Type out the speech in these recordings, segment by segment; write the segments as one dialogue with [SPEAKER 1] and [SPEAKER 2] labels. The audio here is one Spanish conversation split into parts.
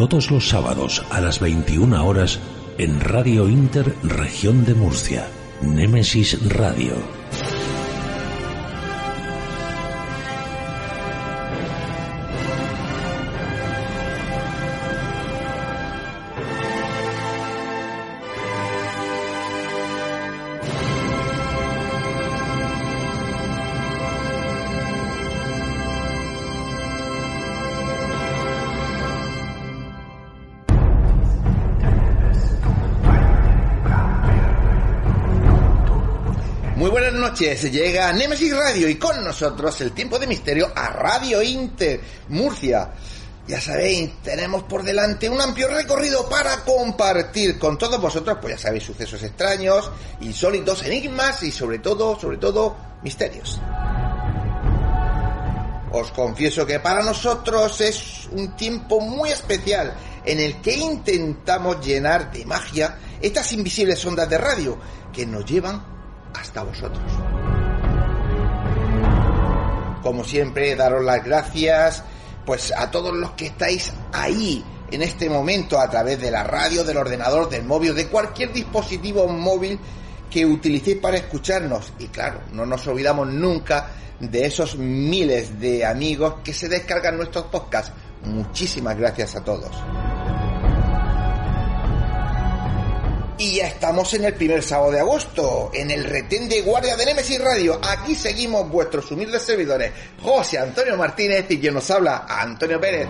[SPEAKER 1] Todos los sábados a las 21 horas en Radio Inter Región de Murcia. Némesis Radio.
[SPEAKER 2] Noches, llega Nemesis Radio y con nosotros el tiempo de misterio a Radio Inter, Murcia. Ya sabéis, tenemos por delante un amplio recorrido para compartir con todos vosotros, pues ya sabéis, sucesos extraños, insólitos, enigmas y sobre todo, sobre todo, misterios. Os confieso que para nosotros es un tiempo muy especial en el que intentamos llenar de magia estas invisibles ondas de radio que nos llevan hasta vosotros. Como siempre, daros las gracias pues a todos los que estáis ahí en este momento a través de la radio, del ordenador, del móvil, de cualquier dispositivo móvil que utilicéis para escucharnos. Y claro, no nos olvidamos nunca de esos miles de amigos que se descargan nuestros podcasts. Muchísimas gracias a todos. Y ya estamos en el primer sábado de agosto, en el retén de guardia de Nemesis Radio. Aquí seguimos vuestros humildes servidores, José Antonio Martínez y quien nos habla, Antonio Pérez.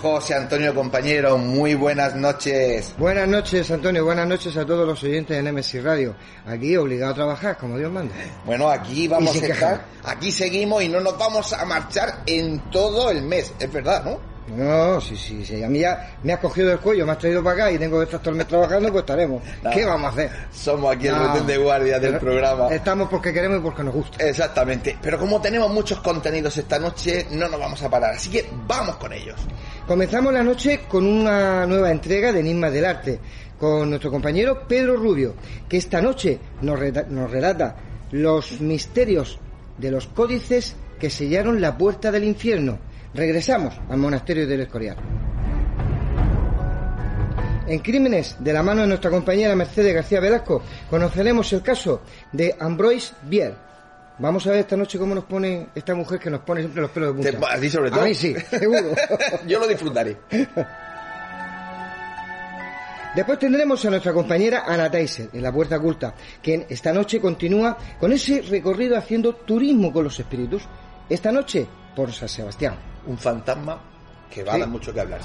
[SPEAKER 2] José Antonio, compañero, muy buenas noches.
[SPEAKER 3] Buenas noches, Antonio. Buenas noches a todos los oyentes de Nemesis Radio. Aquí obligado a trabajar, como Dios manda.
[SPEAKER 2] Bueno, aquí vamos a estar, aquí seguimos y no nos vamos a marchar en todo el mes, es verdad, ¿no?
[SPEAKER 3] No, sí, sí, sí. A mí ya me has cogido el cuello, me has traído para acá y tengo que estar todo el mes trabajando, pues estaremos.
[SPEAKER 2] No.
[SPEAKER 3] ¿Qué vamos a hacer?
[SPEAKER 2] Somos aquí el
[SPEAKER 3] No,
[SPEAKER 2] retén de guardia del programa.
[SPEAKER 3] Estamos porque queremos y porque nos gusta.
[SPEAKER 2] Exactamente, pero como tenemos muchos contenidos esta noche, no nos vamos a parar, así que vamos con ellos.
[SPEAKER 3] Comenzamos la noche con una nueva entrega de Enigmas del Arte, con nuestro compañero Pedro Rubio, que esta noche nos, reta- nos relata los misterios de los códices que sellaron la puerta del infierno. Regresamos al monasterio del Escorial. En Crímenes, de la mano de nuestra compañera Mercedes García Velasco, conoceremos el caso de Ambroise Bier. Vamos a ver esta noche cómo nos pone esta mujer que nos pone siempre los pelos de punta.
[SPEAKER 2] Te- a ti sobre todo.
[SPEAKER 3] A mí sí, seguro.
[SPEAKER 2] Yo lo disfrutaré.
[SPEAKER 3] Después tendremos a nuestra compañera Ana Taiser en la Puerta Oculta, que esta noche continúa con ese recorrido haciendo turismo con los espíritus. Esta noche por San Sebastián.
[SPEAKER 2] Un fantasma que va a dar mucho que hablar.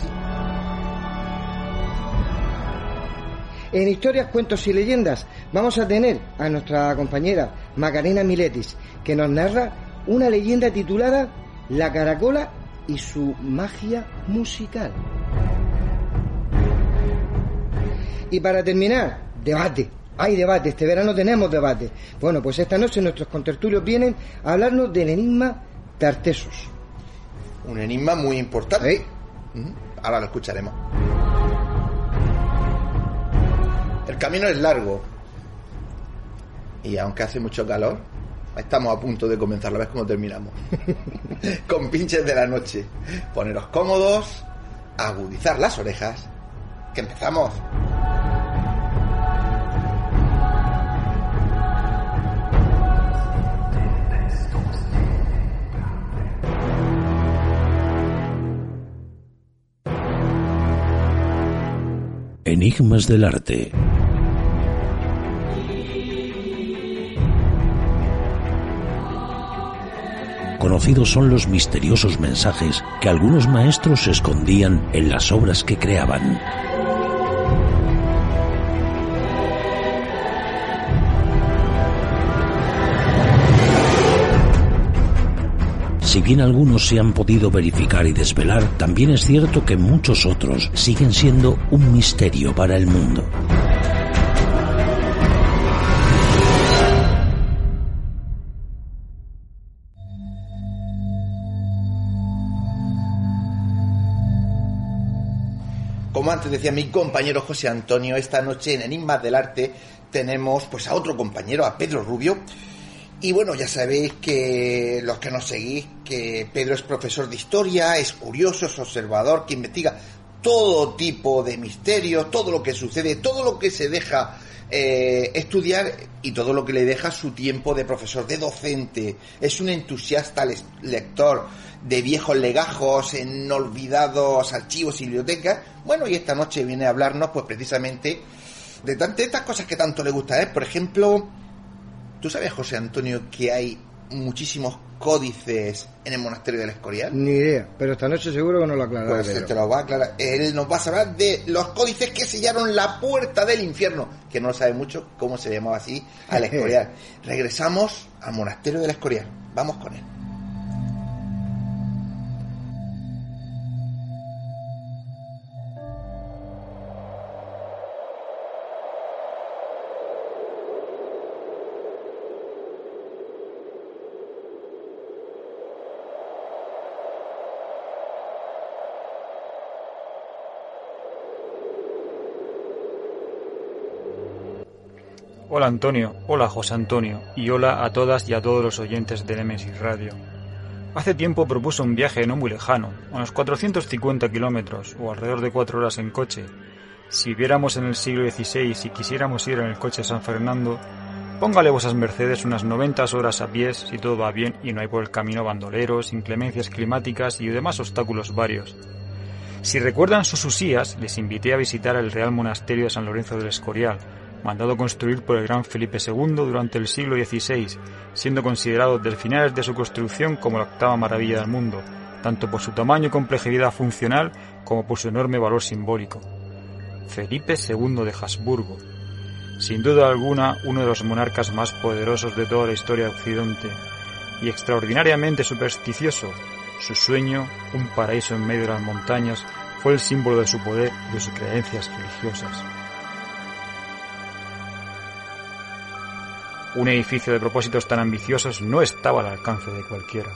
[SPEAKER 3] En historias, cuentos y leyendas vamos a tener a nuestra compañera Macarena Miletis, que nos narra una leyenda titulada La Caracola y su magia musical. Y para terminar, debate. Hay debate, este verano tenemos debate. Bueno, pues esta noche nuestros contertulios vienen a hablarnos del enigma Tartesos.
[SPEAKER 2] Un enigma muy importante. Ahora lo escucharemos. El camino es largo. Y aunque hace mucho calor, estamos a punto de comenzar. ¿La ves cómo terminamos? Con pinches de la noche. Poneros cómodos, agudizar las orejas. Que empezamos.
[SPEAKER 1] Enigmas del arte. Conocidos son los misteriosos mensajes que algunos maestros escondían en las obras que creaban. Si bien algunos se han podido verificar y desvelar, también es cierto que muchos otros siguen siendo un misterio para el mundo.
[SPEAKER 2] Como antes decía mi compañero José Antonio, esta noche en Enigmas del Arte tenemos pues a otro compañero, a Pedro Rubio. Y bueno, ya sabéis que los que nos seguís, que Pedro es profesor de historia, es curioso, es observador, que investiga todo tipo de misterios, todo lo que sucede, todo lo que se deja eh, estudiar y todo lo que le deja su tiempo de profesor, de docente. Es un entusiasta lector de viejos legajos en olvidados archivos y bibliotecas. Bueno, y esta noche viene a hablarnos pues precisamente de, tantas estas cosas que tanto le gusta. ¿eh? Por ejemplo, ¿tú sabes, José Antonio, que hay muchísimos códices en el monasterio del Escorial?
[SPEAKER 3] Ni idea, pero esta noche seguro que nos lo aclarará.
[SPEAKER 2] Pues te lo va a aclarar. Él nos va a hablar de los códices que sellaron la puerta del infierno, que no sabe mucho cómo se llamaba así al Escorial. Regresamos al monasterio del Escorial. Vamos con él.
[SPEAKER 4] Hola Antonio, hola José Antonio y hola a todas y a todos los oyentes de Nemesis Radio. Hace tiempo propuso un viaje no muy lejano, unos 450 kilómetros o alrededor de cuatro horas en coche. Si viviéramos en el siglo XVI y quisiéramos ir en el coche San Fernando, póngale vosas mercedes unas 90 horas a pies si todo va bien y no hay por el camino bandoleros, inclemencias climáticas y demás obstáculos varios. Si recuerdan sus usías, les invité a visitar el Real Monasterio de San Lorenzo del Escorial, mandado construir por el gran Felipe II durante el siglo XVI, siendo considerado desde finales de su construcción como la octava maravilla del mundo, tanto por su tamaño y complejidad funcional como por su enorme valor simbólico. Felipe II de Habsburgo, sin duda alguna uno de los monarcas más poderosos de toda la historia de Occidente, y extraordinariamente supersticioso, su sueño, un paraíso en medio de las montañas, fue el símbolo de su poder y de sus creencias religiosas. Un edificio de propósitos tan ambiciosos no estaba al alcance de cualquiera.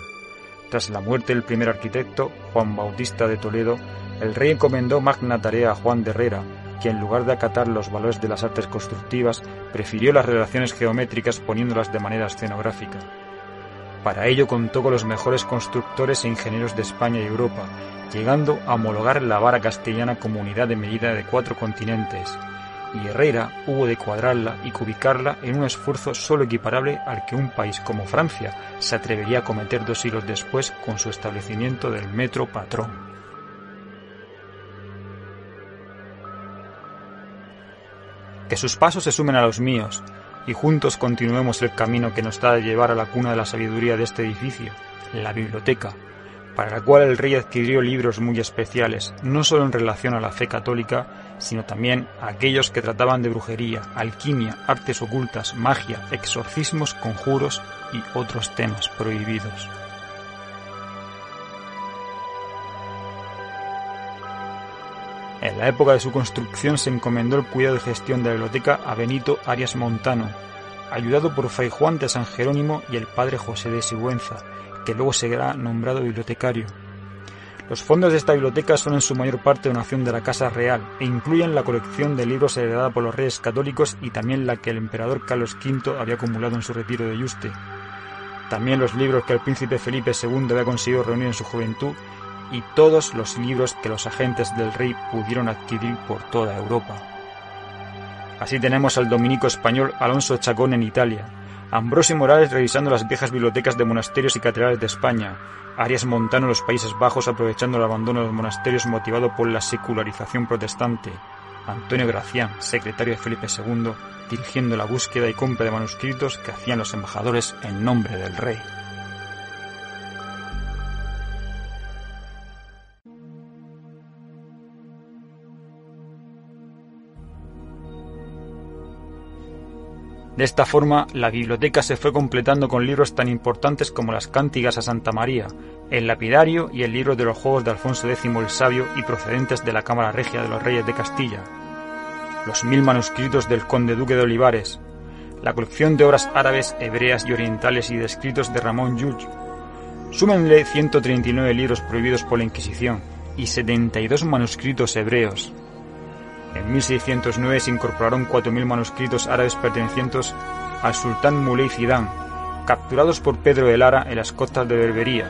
[SPEAKER 4] Tras la muerte del primer arquitecto, Juan Bautista de Toledo, el rey encomendó magna tarea a Juan de Herrera, que en lugar de acatar los valores de las artes constructivas, prefirió las relaciones geométricas poniéndolas de manera escenográfica. Para ello contó con los mejores constructores e ingenieros de España y Europa, llegando a homologar la vara castellana como unidad de medida de cuatro continentes, y Herrera hubo de cuadrarla y cubicarla en un esfuerzo solo equiparable al que un país como Francia se atrevería a cometer dos siglos después con su establecimiento del metro patrón. Que sus pasos se sumen a los míos y juntos continuemos el camino que nos da de llevar a la cuna de la sabiduría de este edificio, la biblioteca, para la cual el rey adquirió libros muy especiales, no solo en relación a la fe católica, sino también a aquellos que trataban de brujería, alquimia, artes ocultas, magia, exorcismos, conjuros y otros temas prohibidos. En la época de su construcción se encomendó el cuidado y gestión de la biblioteca a Benito Arias Montano, ayudado por Fray Juan de San Jerónimo y el padre José de Sigüenza, que luego será nombrado bibliotecario. Los fondos de esta biblioteca son en su mayor parte donación de la Casa Real e incluyen la colección de libros heredada por los reyes católicos y también la que el emperador Carlos V había acumulado en su retiro de Yuste. También los libros que el príncipe Felipe II había conseguido reunir en su juventud y todos los libros que los agentes del rey pudieron adquirir por toda Europa. Así tenemos al dominico español Alonso Chacón en Italia, Ambrosio Morales revisando las viejas bibliotecas de monasterios y catedrales de España, Arias Montano en los Países Bajos aprovechando el abandono de los monasterios motivado por la secularización protestante, Antonio Gracián, secretario de Felipe II, dirigiendo la búsqueda y compra de manuscritos que hacían los embajadores en nombre del rey. De esta forma, la biblioteca se fue completando con libros tan importantes como las Cántigas a Santa María, el Lapidario y el libro de los Juegos de Alfonso X el Sabio y procedentes de la Cámara Regia de los Reyes de Castilla, los mil manuscritos del Conde Duque de Olivares, la colección de obras árabes, hebreas y orientales y de escritos de Ramón Llull. Súmenle 139 libros prohibidos por la Inquisición y 72 manuscritos hebreos, en 1609 se incorporaron 4.000 manuscritos árabes pertenecientes al sultán Muley Zidane, capturados por Pedro de Lara en las costas de Berbería.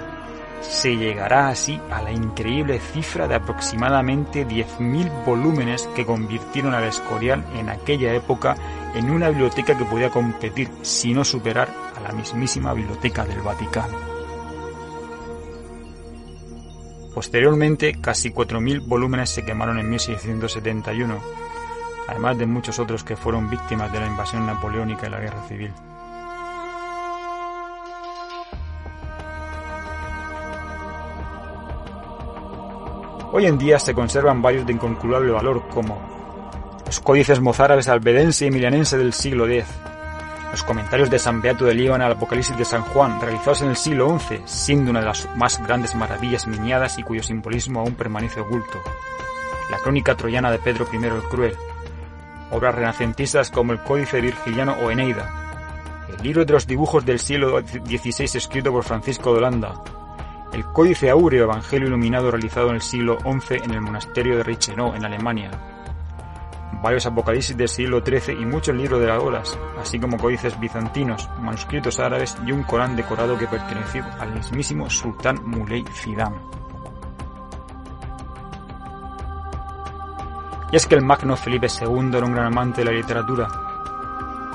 [SPEAKER 4] Se llegará así a la increíble cifra de aproximadamente 10.000 volúmenes que convirtieron al Escorial en aquella época en una biblioteca que podía competir, si no superar, a la mismísima biblioteca del Vaticano. Posteriormente, casi 4.000 volúmenes se quemaron en 1671, además de muchos otros que fueron víctimas de la invasión napoleónica y la guerra civil. Hoy en día se conservan varios de incalculable valor como los códices mozárabes albedense y emilianense del siglo X, los comentarios de San Beato de Líbano al Apocalipsis de San Juan, realizados en el siglo XI, siendo una de las más grandes maravillas miniadas y cuyo simbolismo aún permanece oculto. La crónica troyana de Pedro I el Cruel. Obras renacentistas como el Códice Virgiliano o Eneida. El libro de los dibujos del siglo XVI escrito por Francisco de Holanda. El Códice Áureo Evangelio Iluminado realizado en el siglo XI en el monasterio de Reichenau, en Alemania varios apocalipsis del siglo XIII y muchos libros de las olas, así como códices bizantinos, manuscritos árabes y un Corán decorado que perteneció al mismísimo sultán Muley Zidane. Y es que el magno Felipe II era un gran amante de la literatura.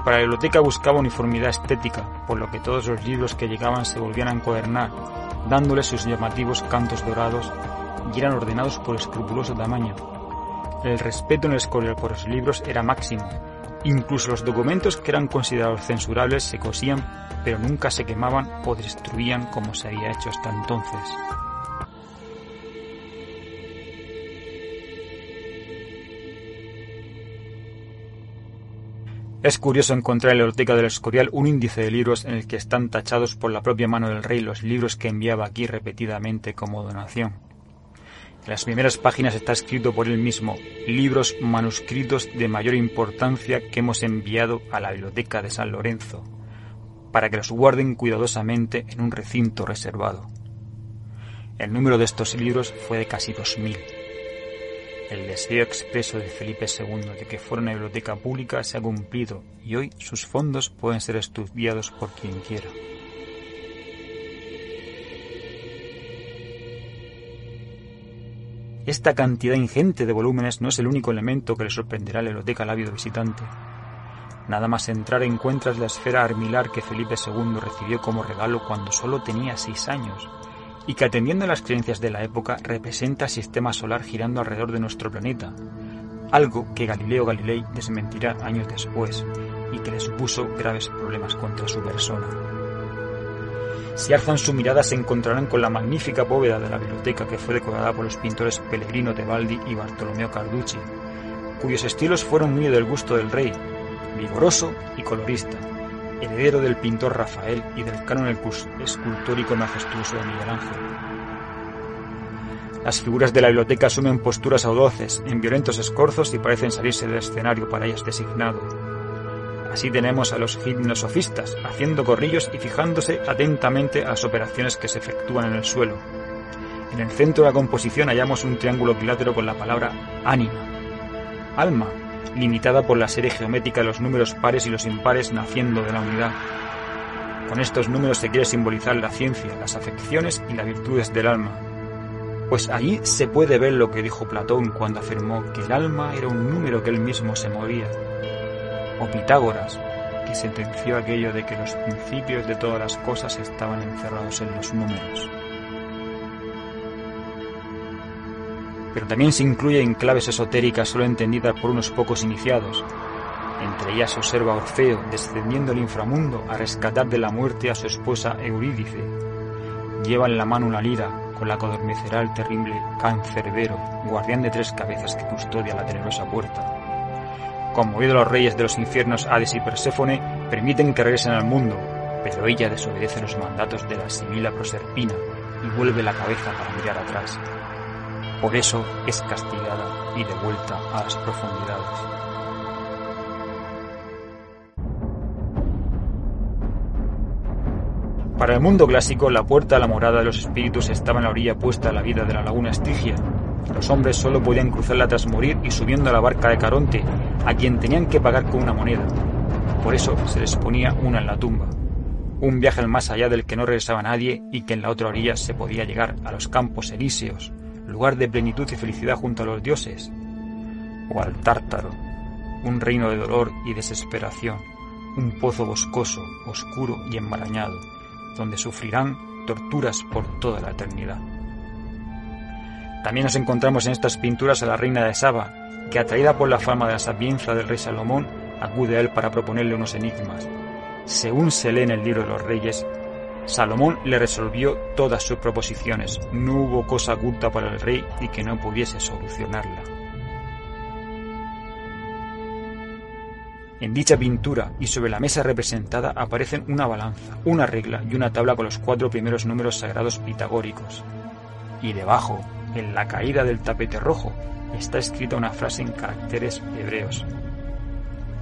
[SPEAKER 4] Para la biblioteca buscaba uniformidad estética, por lo que todos los libros que llegaban se volvían a encuadernar, dándoles sus llamativos cantos dorados y eran ordenados por escrupuloso tamaño, el respeto en el Escorial por los libros era máximo. Incluso los documentos que eran considerados censurables se cosían, pero nunca se quemaban o destruían como se había hecho hasta entonces. Es curioso encontrar en la biblioteca del Escorial un índice de libros en el que están tachados por la propia mano del rey los libros que enviaba aquí repetidamente como donación. En las primeras páginas está escrito por él mismo, libros manuscritos de mayor importancia que hemos enviado a la biblioteca de San Lorenzo, para que los guarden cuidadosamente en un recinto reservado. El número de estos libros fue de casi dos mil. El deseo expreso de Felipe II de que fuera una biblioteca pública se ha cumplido y hoy sus fondos pueden ser estudiados por quien quiera. Esta cantidad ingente de volúmenes no es el único elemento que le sorprenderá a la biblioteca al ávido visitante. Nada más entrar encuentras la esfera armilar que Felipe II recibió como regalo cuando solo tenía seis años y que atendiendo a las creencias de la época representa el sistema solar girando alrededor de nuestro planeta, algo que Galileo Galilei desmentirá años después y que le supuso graves problemas contra su persona. Si alzan su mirada se encontrarán con la magnífica bóveda de la biblioteca que fue decorada por los pintores Pellegrino Tebaldi y Bartolomeo Carducci, cuyos estilos fueron muy del gusto del rey, vigoroso y colorista, heredero del pintor Rafael y del canon escultórico majestuoso de Miguel Ángel. Las figuras de la biblioteca asumen posturas audaces, en violentos escorzos y parecen salirse del escenario para ellas designado Así tenemos a los gimnosofistas haciendo corrillos y fijándose atentamente a las operaciones que se efectúan en el suelo. En el centro de la composición hallamos un triángulo equilátero con la palabra ánima, alma, limitada por la serie geométrica de los números pares y los impares naciendo de la unidad. Con estos números se quiere simbolizar la ciencia, las afecciones y las virtudes del alma. Pues allí se puede ver lo que dijo Platón cuando afirmó que el alma era un número que él mismo se movía, o Pitágoras, que sentenció aquello de que los principios de todas las cosas estaban encerrados en los números. Pero también se incluye en claves esotéricas solo entendidas por unos pocos iniciados. Entre ellas observa Orfeo descendiendo al inframundo a rescatar de la muerte a su esposa Eurídice. Lleva en la mano una lira con la que adormecerá el terrible Cancerbero, guardián de tres cabezas que custodia la tenebrosa puerta conmovido los reyes de los infiernos Hades y Perséfone, Permiten que regresen al mundo, pero ella desobedece los mandatos de la Sibila Proserpina y vuelve la cabeza para mirar atrás. Por eso es castigada y devuelta a las profundidades. Para el mundo clásico, la puerta a la morada de los espíritus estaba en la orilla opuesta a la vida de la laguna Estigia. Los hombres solo podían cruzarla tras morir y subiendo a la barca de Caronte, a quien tenían que pagar con una moneda. Por eso se les ponía una en la tumba. Un viaje al más allá del que no regresaba nadie y que en la otra orilla se podía llegar a los campos elíseos, lugar de plenitud y felicidad junto a los dioses. O al Tártaro, un reino de dolor y desesperación, un pozo boscoso, oscuro y enmarañado donde sufrirán torturas por toda la eternidad. También nos encontramos en estas pinturas a la reina de Saba, que atraída por la fama de la sapiencia del rey Salomón, acude a él para proponerle unos enigmas. Según se lee en el libro de los reyes, Salomón le resolvió todas sus proposiciones, no hubo cosa oculta para el rey y que no pudiese solucionarla. En dicha pintura y sobre la mesa representada aparecen una balanza, una regla y una tabla con los cuatro primeros números sagrados pitagóricos. Y debajo, en la caída del tapete rojo, está escrita una frase en caracteres hebreos.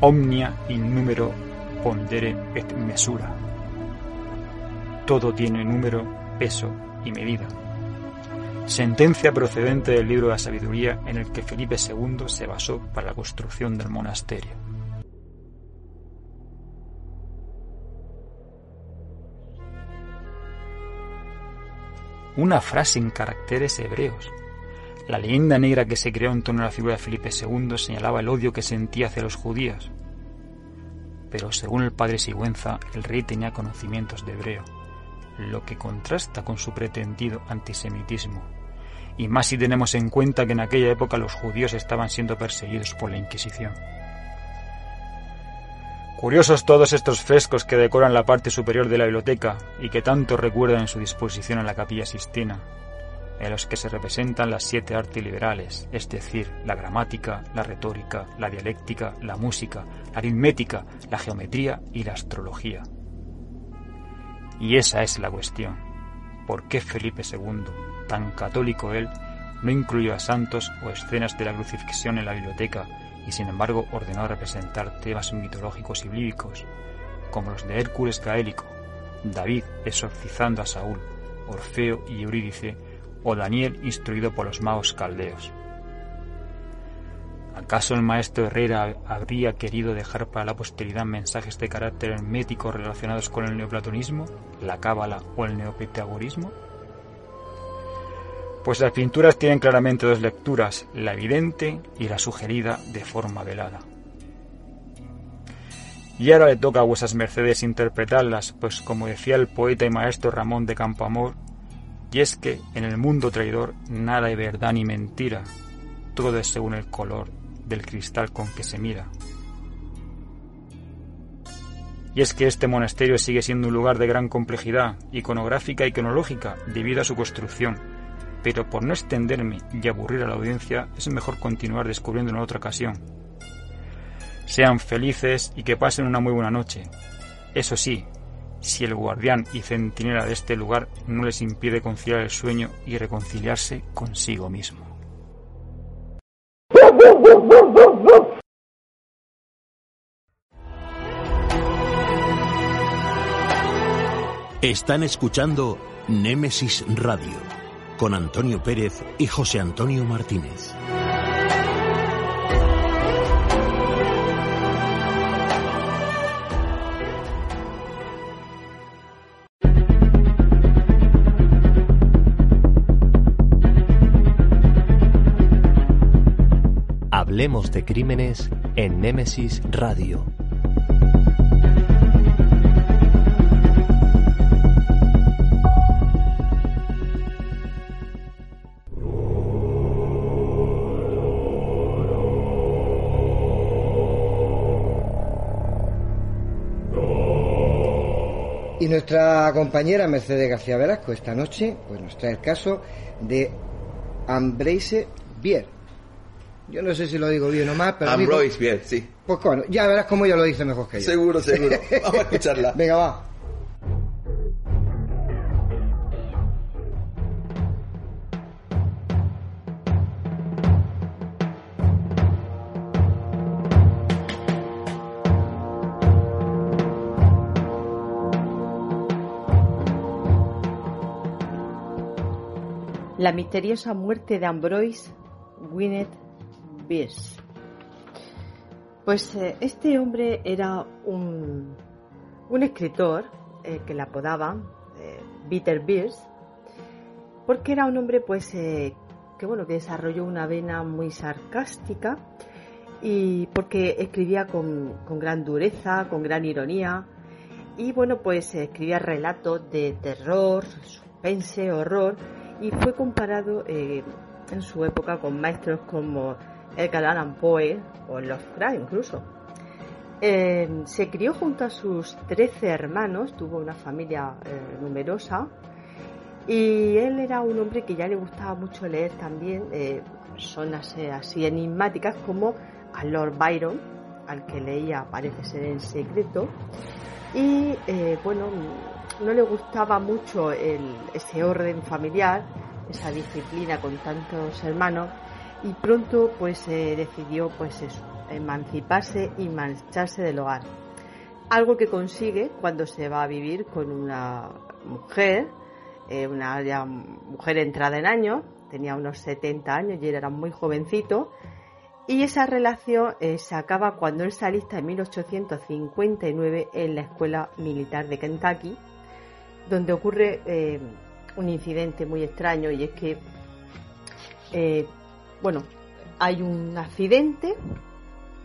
[SPEAKER 4] Omnia in numero pondere et mesura. Todo tiene número, peso y medida. Sentencia procedente del libro de la sabiduría en el que Felipe II se basó para la construcción del monasterio. Una frase en caracteres hebreos. La leyenda negra que se creó en torno a la figura de Felipe II señalaba el odio que sentía hacia los judíos. Pero según el padre Sigüenza, el rey tenía conocimientos de hebreo, lo que contrasta con su pretendido antisemitismo, y más si tenemos en cuenta que en aquella época los judíos estaban siendo perseguidos por la Inquisición. Curiosos todos estos frescos que decoran la parte superior de la biblioteca y que tanto recuerdan su disposición en la capilla Sistina, en los que se representan las siete artes liberales, es decir, la gramática, la retórica, la dialéctica, la música, la aritmética, la geometría y la astrología. Y esa es la cuestión. ¿Por qué Felipe II, tan católico él, no incluyó a santos o escenas de la crucifixión en la biblioteca y sin embargo ordenó representar temas mitológicos y bíblicos, como los de Hércules gaélico, David exorcizando a Saúl, Orfeo y Eurídice, o Daniel instruido por los magos caldeos. ¿Acaso el maestro Herrera habría querido dejar para la posteridad mensajes de carácter hermético relacionados con el neoplatonismo, la cábala o el neopitagorismo? Pues las pinturas tienen claramente dos lecturas, la evidente y la sugerida de forma velada. Y ahora le toca a vuestras mercedes interpretarlas, pues como decía el poeta y maestro Ramón de Campoamor, y es que en el mundo traidor nada hay verdad ni mentira, todo es según el color del cristal con que se mira. Y es que este monasterio sigue siendo un lugar de gran complejidad iconográfica y cronológica debido a su construcción, pero por no extenderme y aburrir a la audiencia, es mejor continuar descubriendo en otra ocasión. Sean felices y que pasen una muy buena noche. Eso sí, si el guardián y centinela de este lugar no les impide conciliar el sueño y reconciliarse consigo mismo.
[SPEAKER 1] Están escuchando Némesis Radio con Antonio Pérez y José Antonio Martínez.
[SPEAKER 5] Hablemos de crímenes en Némesis Radio.
[SPEAKER 3] Y nuestra compañera Mercedes García Velasco esta noche pues nos trae el caso de Ambrose Bier. Yo no sé si lo digo bien o mal, pero...
[SPEAKER 2] Ambroise, bien, sí.
[SPEAKER 3] Pues bueno, ya verás cómo ella lo dice mejor que yo.
[SPEAKER 2] Seguro, seguro. Vamos a escucharla.
[SPEAKER 3] Venga, va.
[SPEAKER 6] La misteriosa muerte de Ambroise Gwyneth Bierce. Pues eh, este hombre era un, un escritor eh, que le apodaban eh, Peter Bierce porque era un hombre pues que bueno que desarrolló una vena muy sarcástica y porque escribía con, con gran dureza, con gran ironía y bueno pues escribía relatos de terror, suspense, horror y fue comparado eh, en su época con maestros como Edgar Allan Poe o Lovecraft incluso. Eh, se crió junto a sus 13 hermanos, tuvo una familia eh, numerosa y él era un hombre que ya le gustaba mucho leer también personas así enigmáticas como a Lord Byron, al que leía parece ser en secreto. Y bueno, no le gustaba mucho ese orden familiar, esa disciplina con tantos hermanos y pronto pues decidió pues emanciparse y marcharse del hogar. Algo que consigue cuando se va a vivir con una mujer, eh, una mujer entrada en años, tenía unos 70 años y él era muy jovencito, y esa relación eh, se acaba cuando él se en 1859 en la Escuela Militar de Kentucky donde ocurre eh, un incidente muy extraño y es que, eh, bueno, hay un accidente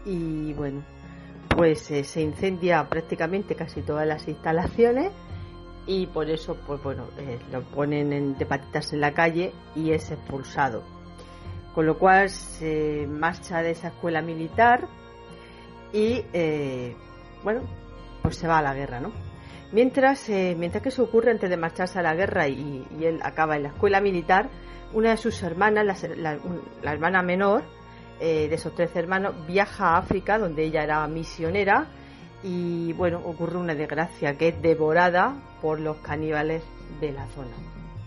[SPEAKER 6] y bueno, pues eh, se incendia prácticamente casi todas las instalaciones y por eso, pues bueno, lo ponen en, de patitas en la calle y es expulsado. Con lo cual se marcha de esa escuela militar y, bueno, pues se va a la guerra, ¿no? Mientras, eh, mientras que eso ocurre antes de marcharse a la guerra y, él acaba en la escuela militar, una de sus hermanas, la, hermana menor eh, de esos tres hermanos, viaja a África, donde ella era misionera, y bueno, ocurre una desgracia que es devorada por los caníbales de la zona.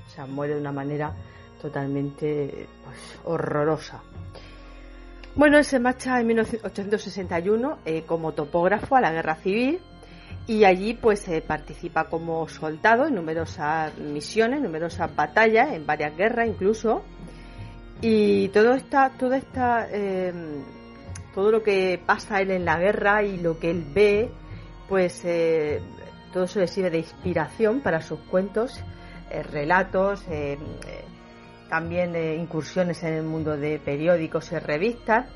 [SPEAKER 6] O sea, muere de una manera totalmente pues, horrorosa. Bueno, él se marcha en 1861 eh, como topógrafo a la guerra civil y allí pues participa como soldado en numerosas misiones, numerosas batallas, en varias guerras incluso. Y todo esta, toda esta, em, todo lo que pasa él en la guerra y lo que él ve, pues eh, todo eso le sirve de inspiración para sus cuentos, eh, relatos, eh, también incursiones en el mundo de periódicos y revistas.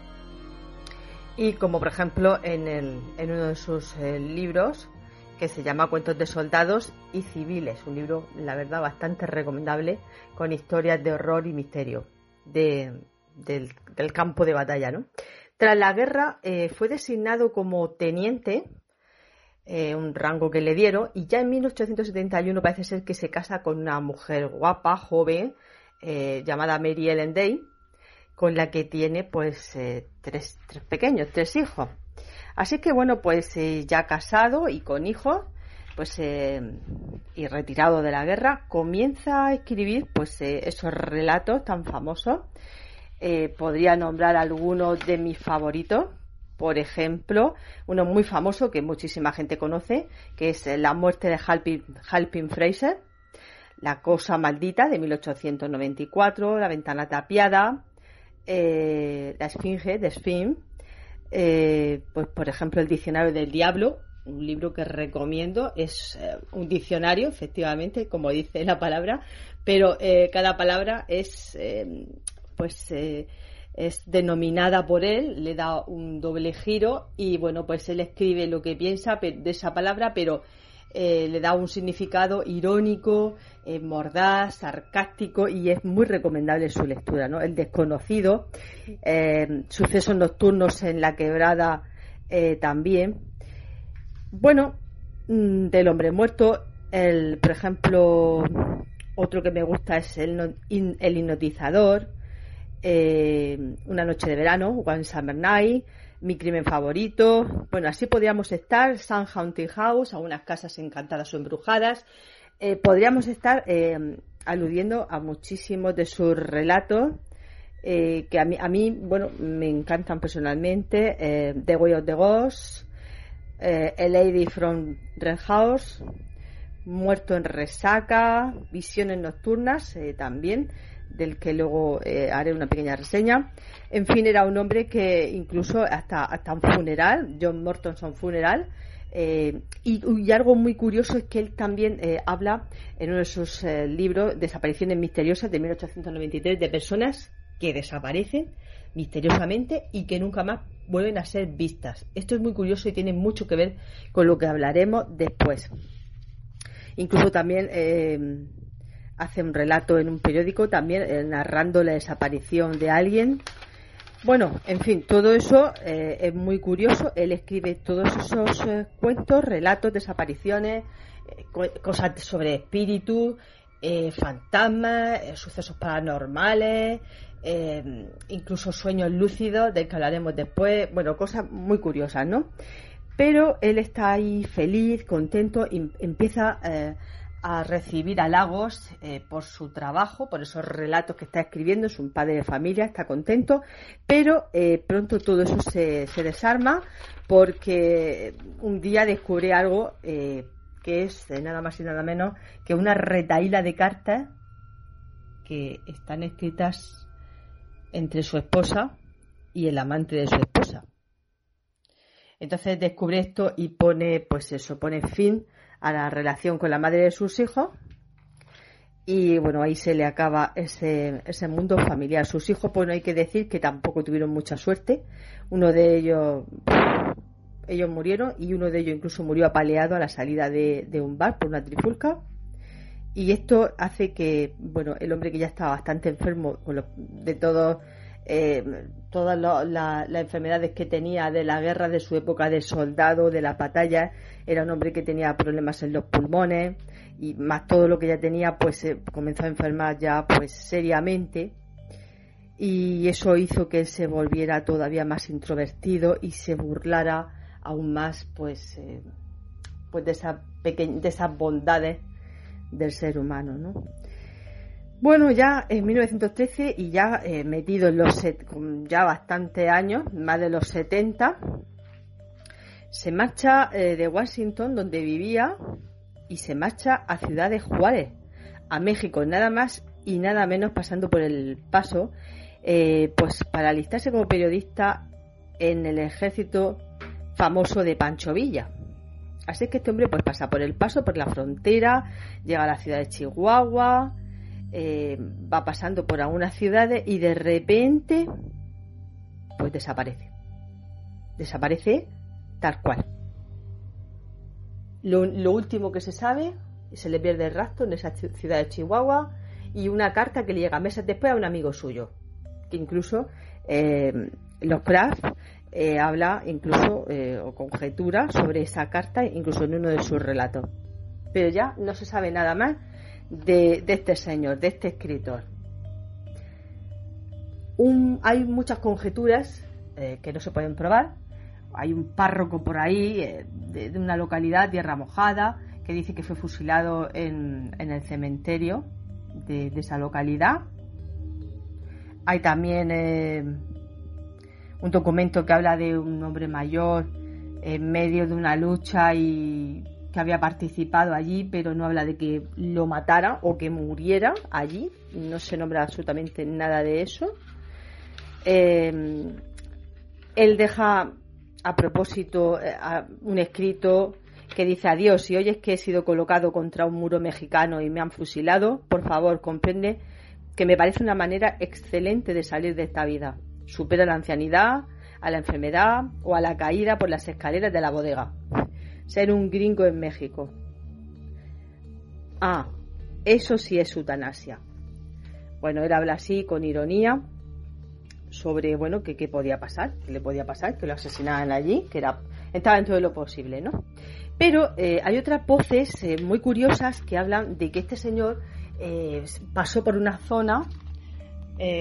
[SPEAKER 6] Y como por ejemplo en, el, en uno de sus libros, que se llama Cuentos de Soldados y Civiles, un libro, la verdad, bastante recomendable, con historias de horror y misterio del, campo de batalla. ¿no? Tras la guerra eh, fue designado como teniente, eh, un rango que le dieron, y ya en 1871 parece ser que se casa con una mujer guapa, joven, eh, llamada Mary Ellen Day, con la que tiene pues tres, tres pequeños, tres hijos. Así que bueno, pues eh, ya casado y con hijos, pues eh, y retirado de la guerra, comienza a escribir pues eh, esos relatos tan famosos. podría nombrar algunos de mis favoritos. Por ejemplo, uno muy famoso que muchísima gente conoce, que es La muerte de Halpin, Fraser, La cosa maldita de 1894, La ventana tapiada, La esfinge de Sphinx, eh, pues por ejemplo el diccionario del diablo, un libro que recomiendo, es eh, un diccionario, efectivamente, como dice la palabra, pero eh, cada palabra es pues es denominada por él, le da un doble giro y bueno, pues él escribe lo que piensa de esa palabra, pero eh, le da un significado irónico, eh, mordaz, sarcástico y es muy recomendable su lectura. ¿no? El desconocido, eh, sucesos nocturnos en la quebrada también. Bueno, mm, del hombre muerto, el, por ejemplo, otro que me gusta es el, el hipnotizador. Una noche de verano, One Summer Night, Mi crimen favorito. Bueno, así podríamos estar, Sun Haunted House, algunas casas encantadas o embrujadas. Eh, podríamos estar eh, aludiendo a muchísimos de sus relatos que a mí, a mí, bueno, me encantan personalmente. the Way of the Ghost, A Lady from Red House, Muerto en Resaca, Visiones Nocturnas también del que luego eh, haré una pequeña reseña. En fin, era un hombre que incluso hasta, hasta un funeral, John Mortonson Funeral, eh, y, algo muy curioso es que él también eh, habla en uno de sus libros, Desapariciones Misteriosas, de 1893, de personas que desaparecen misteriosamente y que nunca más vuelven a ser vistas. Esto es muy curioso y tiene mucho que ver con lo que hablaremos después. Incluso también hace un relato en un periódico también eh, narrando la desaparición de alguien. Bueno, en fin, todo eso eh, es muy curioso. Él escribe todos esos eh, cuentos, relatos, desapariciones, cosas sobre espíritus, fantasmas, sucesos paranormales, incluso sueños lúcidos, del que hablaremos después. Bueno, cosas muy curiosas, ¿no? Pero él está ahí feliz, contento, y empieza a recibir halagos eh, por su trabajo, por esos relatos que está escribiendo, es un padre de familia, está contento, pero eh, pronto todo eso se, desarma porque un día descubre algo eh, que es nada más y nada menos que una retaíla de cartas que están escritas entre su esposa y el amante de su esposa. Entonces descubre esto y pone, pues eso, pone fin a la relación con la madre de sus hijos y bueno, ahí se le acaba ese, ese mundo familiar. Sus hijos, pues no hay que decir que tampoco tuvieron mucha suerte. Uno de ellos, ellos murieron y uno de ellos incluso murió apaleado a la salida de, un bar por una trifulca. Y esto hace que, bueno, el hombre que ya estaba bastante enfermo de todos eh, todas las enfermedades que tenía de la guerra, de su época de soldado, de la batalla. Era un hombre que tenía problemas en los pulmones y más todo lo que ya tenía, pues comenzó a enfermar ya pues seriamente. Y eso hizo que él se volviera todavía más introvertido y se burlara aún más pues, eh, pues de, esa de esas bondades del ser humano, ¿no? Bueno, ya en 1913 y ya eh, metido en los ya bastante años, más de los 70, se marcha eh, de Washington, donde vivía, y se marcha a Ciudad de Juárez, a México, nada más y nada menos pasando por el paso, eh, pues para alistarse como periodista en el ejército famoso de Pancho Villa. Así que este hombre pues pasa por el paso, por la frontera, llega a la ciudad de Chihuahua, eh, va pasando por algunas ciudades y de repente pues desaparece. Desaparece tal cual. Lo, último que se sabe, se le pierde el rastro en esa ciudad de Chihuahua y una carta que le llega meses después a un amigo suyo, que incluso eh, los Kraft eh, habla incluso o conjetura sobre esa carta, incluso en uno de sus relatos. Pero ya no se sabe nada más de, este señor, de este escritor. hay muchas conjeturas eh, que no se pueden probar. Hay un párroco por ahí eh, de, una localidad, Tierra Mojada, que dice que fue fusilado en, el cementerio de, esa localidad. Hay también eh, un documento que habla de un hombre mayor en medio de una lucha y había participado allí, pero no habla de que lo matara o que muriera allí. No se nombra absolutamente nada de eso. Eh, él deja a propósito eh, un escrito que dice adiós, si oyes que he sido colocado contra un muro mexicano y me han fusilado, por favor comprende que me parece una manera excelente de salir de esta vida. Supera la ancianidad, a la enfermedad o a la caída por las escaleras de la bodega ser un gringo en México. Ah, eso sí es eutanasia. Bueno, él habla así con ironía sobre, bueno, que qué podía pasar, que le podía pasar, que lo asesinaban allí, que era, estaba dentro de lo posible, ¿no? Pero eh, hay otras voces eh, muy curiosas que hablan de que este señor eh, pasó por una zona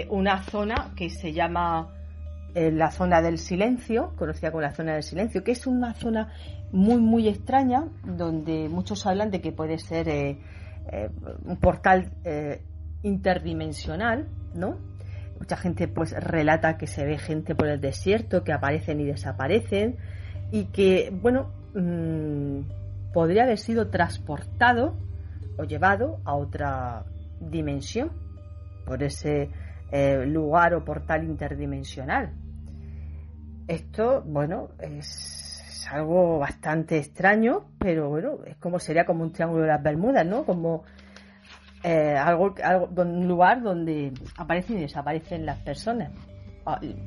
[SPEAKER 6] una zona que se llama eh, la zona del silencio, conocida como la zona del silencio, que es una zona muy, muy extraña, donde muchos hablan de que puede ser eh, un portal interdimensional, ¿no? Mucha gente pues relata que se ve gente por el desierto, que aparecen y desaparecen, y que, bueno, mm, podría haber sido transportado o llevado a otra dimensión por ese eh, lugar o portal interdimensional. Esto, bueno, es, algo bastante extraño, pero bueno, es como sería como un triángulo de las Bermudas, ¿no? Como eh, algo, algo, un lugar donde aparecen y desaparecen las personas,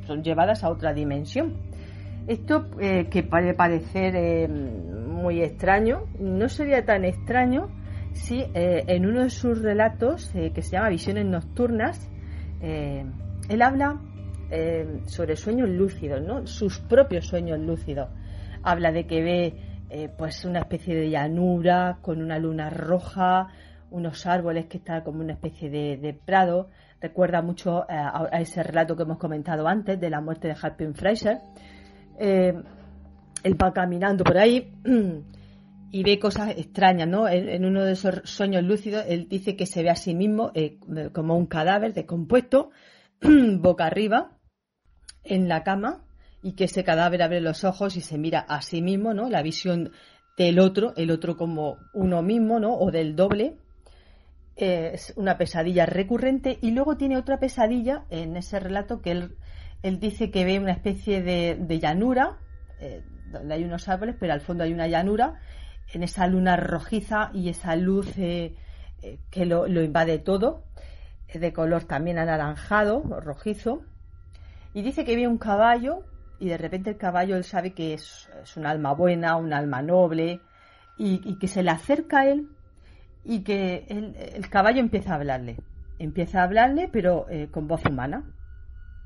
[SPEAKER 6] son llevadas a otra dimensión. Esto eh, que puede parecer muy extraño, no sería tan extraño si en uno de sus relatos, que se llama Visiones Nocturnas, eh, él habla eh, sobre sueños lúcidos, ¿no? Sus propios sueños lúcidos. Habla de que ve eh, pues una especie de llanura con una luna roja, unos árboles que están como una especie de, prado. Recuerda mucho a, ese relato que hemos comentado antes de la muerte de Harpin Fraser. él va caminando por ahí y ve cosas extrañas, ¿no? En, uno de esos sueños lúcidos, él dice que se ve a sí mismo eh, como un cadáver descompuesto, boca arriba, en la cama, y que ese cadáver abre los ojos y se mira a sí mismo, ¿no? La visión del otro, el otro como uno mismo, ¿no? O del doble. Eh, es una pesadilla recurrente y luego tiene otra pesadilla en ese relato que él, dice que ve una especie de, llanura, eh, donde hay unos árboles, pero al fondo hay una llanura en esa luna rojiza y esa luz eh, que lo, invade todo, de color también anaranjado, rojizo. Y dice que ve un caballo y de repente el caballo él sabe que es, un alma buena, un alma noble y, que se le acerca a él y que el, caballo empieza a hablarle. Empieza a hablarle pero eh, con voz humana.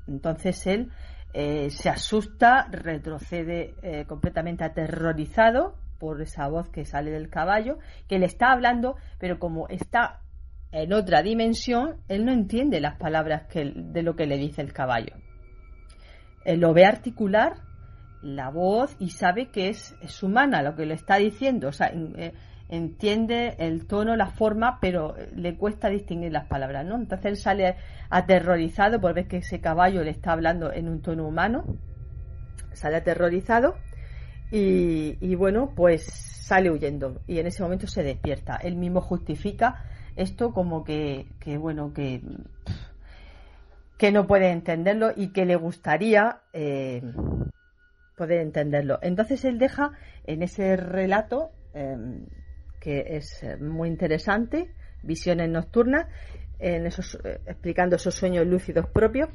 [SPEAKER 6] Entonces él se asusta, retrocede completamente aterrorizado por esa voz que sale del caballo, que le está hablando, pero como está en otra dimensión, él no entiende las palabras que, de lo que le dice el caballo. Él lo ve articular la voz y sabe que es, humana lo que le está diciendo, o sea, eh, entiende el tono, la forma, pero le cuesta distinguir las palabras, ¿no? Entonces él sale aterrorizado por ver que ese caballo le está hablando en un tono humano, sale aterrorizado y, bueno, pues sale huyendo y en ese momento se despierta. Él mismo justifica esto como que, bueno, que, que no puede entenderlo y que le gustaría eh, poder entenderlo. Entonces él deja en ese relato, em, que es muy interesante, visiones nocturnas, en esos, eh, explicando esos sueños lúcidos propios,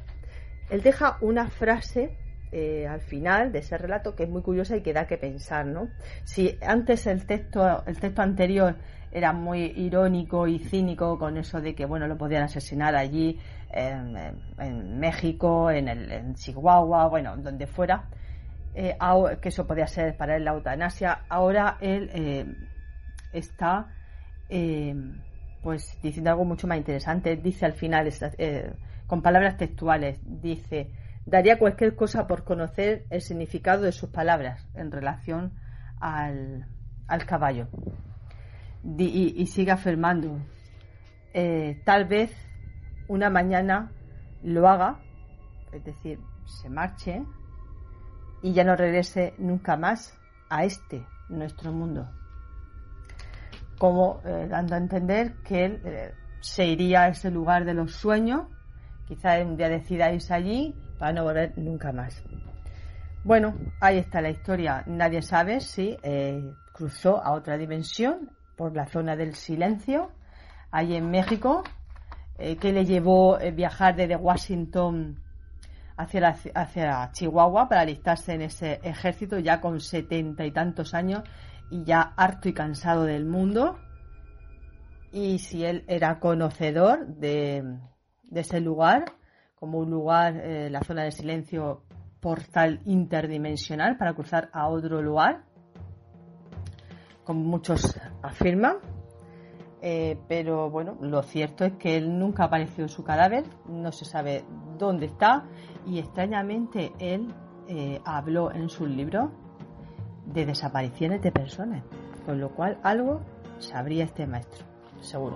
[SPEAKER 6] él deja una frase eh, al final de ese relato que es muy curiosa y que da que pensar, ¿no? Si antes el texto, el texto anterior era muy irónico y cínico con eso de que bueno lo podían asesinar allí en, México, en, el, Chihuahua, bueno, donde fuera, eh, que eso podía ser para él la eutanasia. Ahora él eh, está pues diciendo algo mucho más interesante. Dice al final, con palabras textuales, dice Daría cualquier cosa por conocer el significado de sus palabras en relación al, caballo. Y, sigue afirmando, eh, tal vez una mañana lo haga, es decir, se marche y ya no regrese nunca más a este, nuestro mundo. Como eh, dando a entender que él eh, se iría a ese lugar de los sueños, quizá un día decida irse allí para no volver nunca más. Bueno, ahí está la historia. Nadie sabe si cruzó a otra dimensión por la zona del silencio, ahí en México, eh, que le llevó eh, viajar desde Washington hacia, hacia Chihuahua para alistarse en ese ejército ya con setenta y tantos años y ya harto y cansado del mundo. Y si él era conocedor de, ese lugar como un lugar, eh, la zona de silencio, portal interdimensional para cruzar a otro lugar, como muchos afirman. Eh, pero bueno, lo cierto es que él nunca apareció su cadáver, no se sabe dónde está y extrañamente él eh, habló en sus libros de desapariciones de personas, con lo cual algo sabría este maestro, seguro.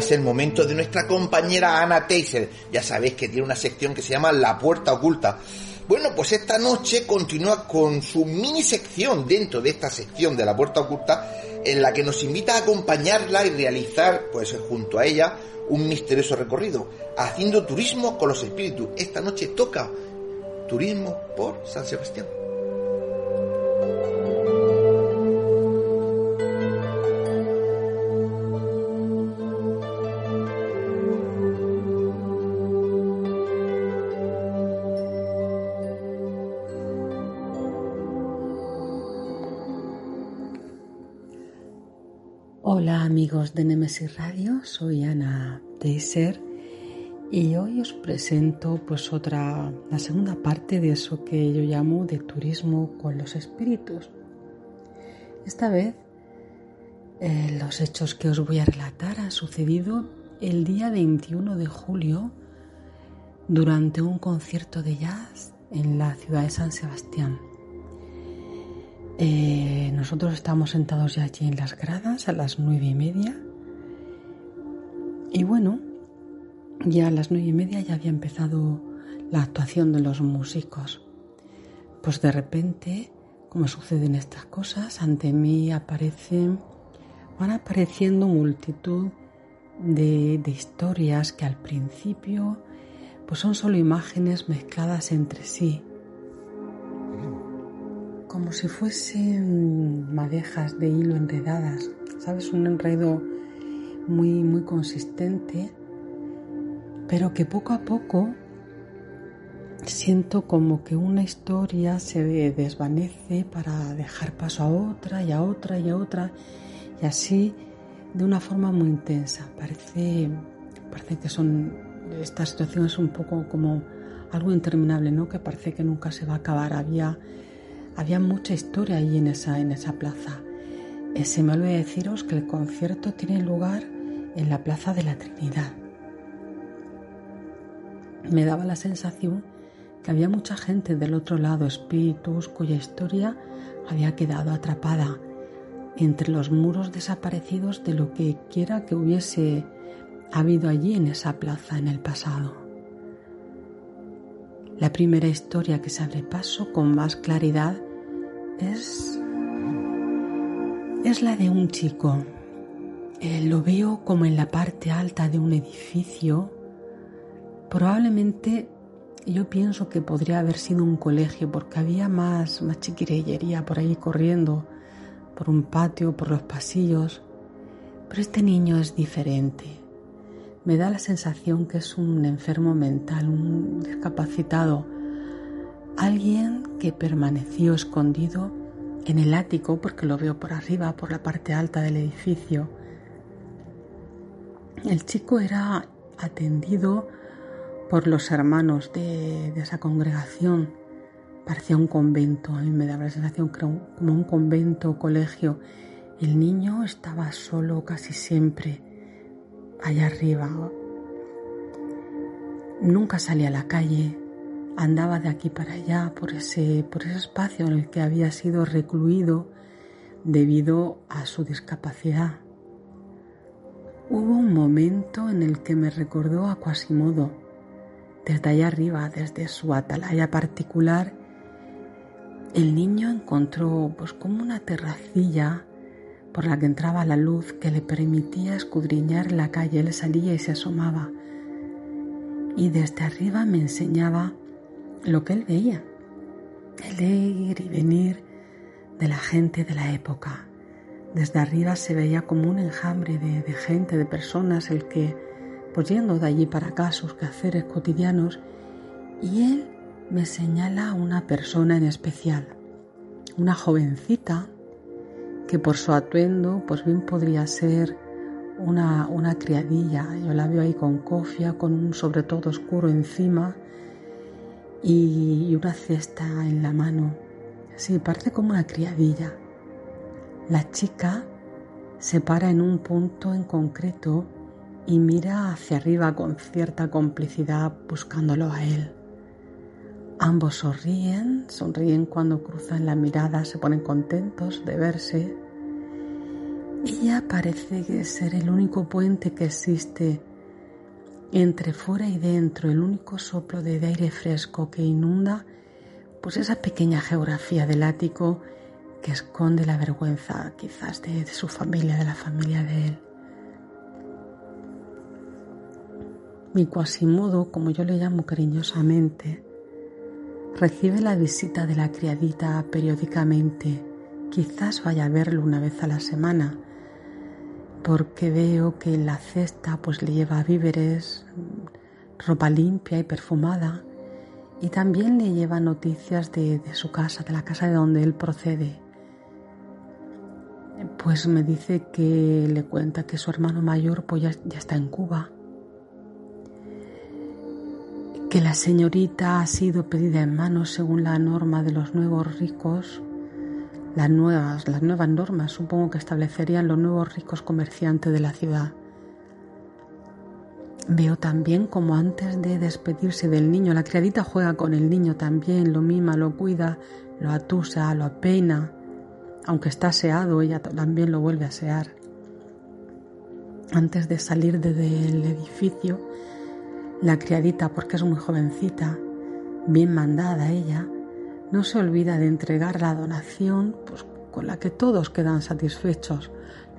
[SPEAKER 2] Es el momento de nuestra compañera Ana Teiser. Ya sabéis que tiene una sección que se llama La Puerta Oculta. Bueno, pues esta noche continúa con su mini sección dentro de esta sección de La Puerta Oculta, en la que nos invita a acompañarla y realizar, pues junto a ella, un misterioso recorrido, haciendo turismo con los espíritus. Esta noche toca turismo por San Sebastián.
[SPEAKER 7] Amigos de Nemesis Radio, soy Ana Teiser y hoy os presento pues otra, la segunda parte de eso que yo llamo de turismo con los espíritus. Esta vez eh, los hechos que os voy a relatar han sucedido el día 21 de julio durante un concierto de jazz en la ciudad de San Sebastián. Eh, nosotros estamos sentados ya allí en las gradas a las nueve y media. Y bueno, ya a las nueve y media ya había empezado la actuación de los músicos. Pues de repente, como suceden estas cosas, ante mí aparecen, van apareciendo multitud de, de historias que al principio pues son solo imágenes mezcladas entre sí como si fuesen madejas de hilo enredadas, ¿sabes? Un enredo muy, muy consistente, pero que poco a poco siento como que una historia se desvanece para dejar paso a otra y a otra y a otra, y así de una forma muy intensa. Parece, parece que son, esta situación es un poco como algo interminable, ¿no? Que parece que nunca se va a acabar. Había había mucha historia ahí en esa, en esa plaza. Eh, se me olvidó deciros que el concierto tiene lugar en la Plaza de la Trinidad. Me daba la sensación que había mucha gente del otro lado, espíritus cuya historia había quedado atrapada entre los muros desaparecidos de lo que quiera que hubiese habido allí en esa plaza en el pasado. La primera historia que se abre paso con más claridad es, es la de un chico. Eh, lo veo como en la parte alta de un edificio. Probablemente yo pienso que podría haber sido un colegio porque había más, más chiquirellería por ahí corriendo, por un patio, por los pasillos. Pero este niño es diferente me da la sensación que es un enfermo mental, un discapacitado, alguien que permaneció escondido en el ático porque lo veo por arriba, por la parte alta del edificio. El chico era atendido por los hermanos de, esa congregación. Parecía un convento, a mí me daba la sensación como un convento o colegio. El niño estaba solo casi siempre allá arriba. Nunca salía a la calle, andaba de aquí para allá por ese, por ese espacio en el que había sido recluido debido a su discapacidad. Hubo un momento en el que me recordó a Quasimodo, desde allá arriba, desde su atalaya particular, el niño encontró pues como una terracilla por la que entraba la luz que le permitía escudriñar la calle. Él salía y se asomaba. Y desde arriba me enseñaba lo que él veía. El ir y venir de la gente de la época. Desde arriba se veía como un enjambre de, gente, de personas, el que pues yendo de allí para acá sus quehaceres cotidianos, y él me señala a una persona en especial, una jovencita que por su atuendo pues bien podría ser una, una criadilla. Yo la veo ahí con cofia, con un sobre todo oscuro encima y una cesta en la mano. Sí, parece como una criadilla. La chica se para en un punto en concreto y mira hacia arriba con cierta complicidad buscándolo a él. Ambos sonríen, sonríen cuando cruzan la mirada, se ponen contentos de verse. Ella parece ser el único puente que existe entre fuera y dentro, el único soplo de aire fresco que inunda pues esa pequeña geografía del ático que esconde la vergüenza quizás de su familia, de la familia de él. Mi Quasimodo, como yo le llamo cariñosamente, recibe la visita de la criadita periódicamente. Quizás vaya a verlo una vez a la semana, porque veo que en la cesta pues le lleva víveres, ropa limpia y perfumada, y también le lleva noticias de, su casa, de la casa de donde él procede. Pues me dice que le cuenta que su hermano mayor pues ya está en Cuba que la señorita ha sido pedida en mano según la norma de los nuevos ricos, las nuevas, las nuevas normas supongo que establecerían los nuevos ricos comerciantes de la ciudad. Veo también como antes de despedirse del niño, la criadita juega con el niño también, lo mima, lo cuida, lo atusa, lo apeina. Aunque está aseado, ella también lo vuelve a asear. Antes de salir del edificio, la criadita, porque es muy jovencita, bien mandada ella, no se olvida de entregar la donación pues, con la que todos quedan satisfechos.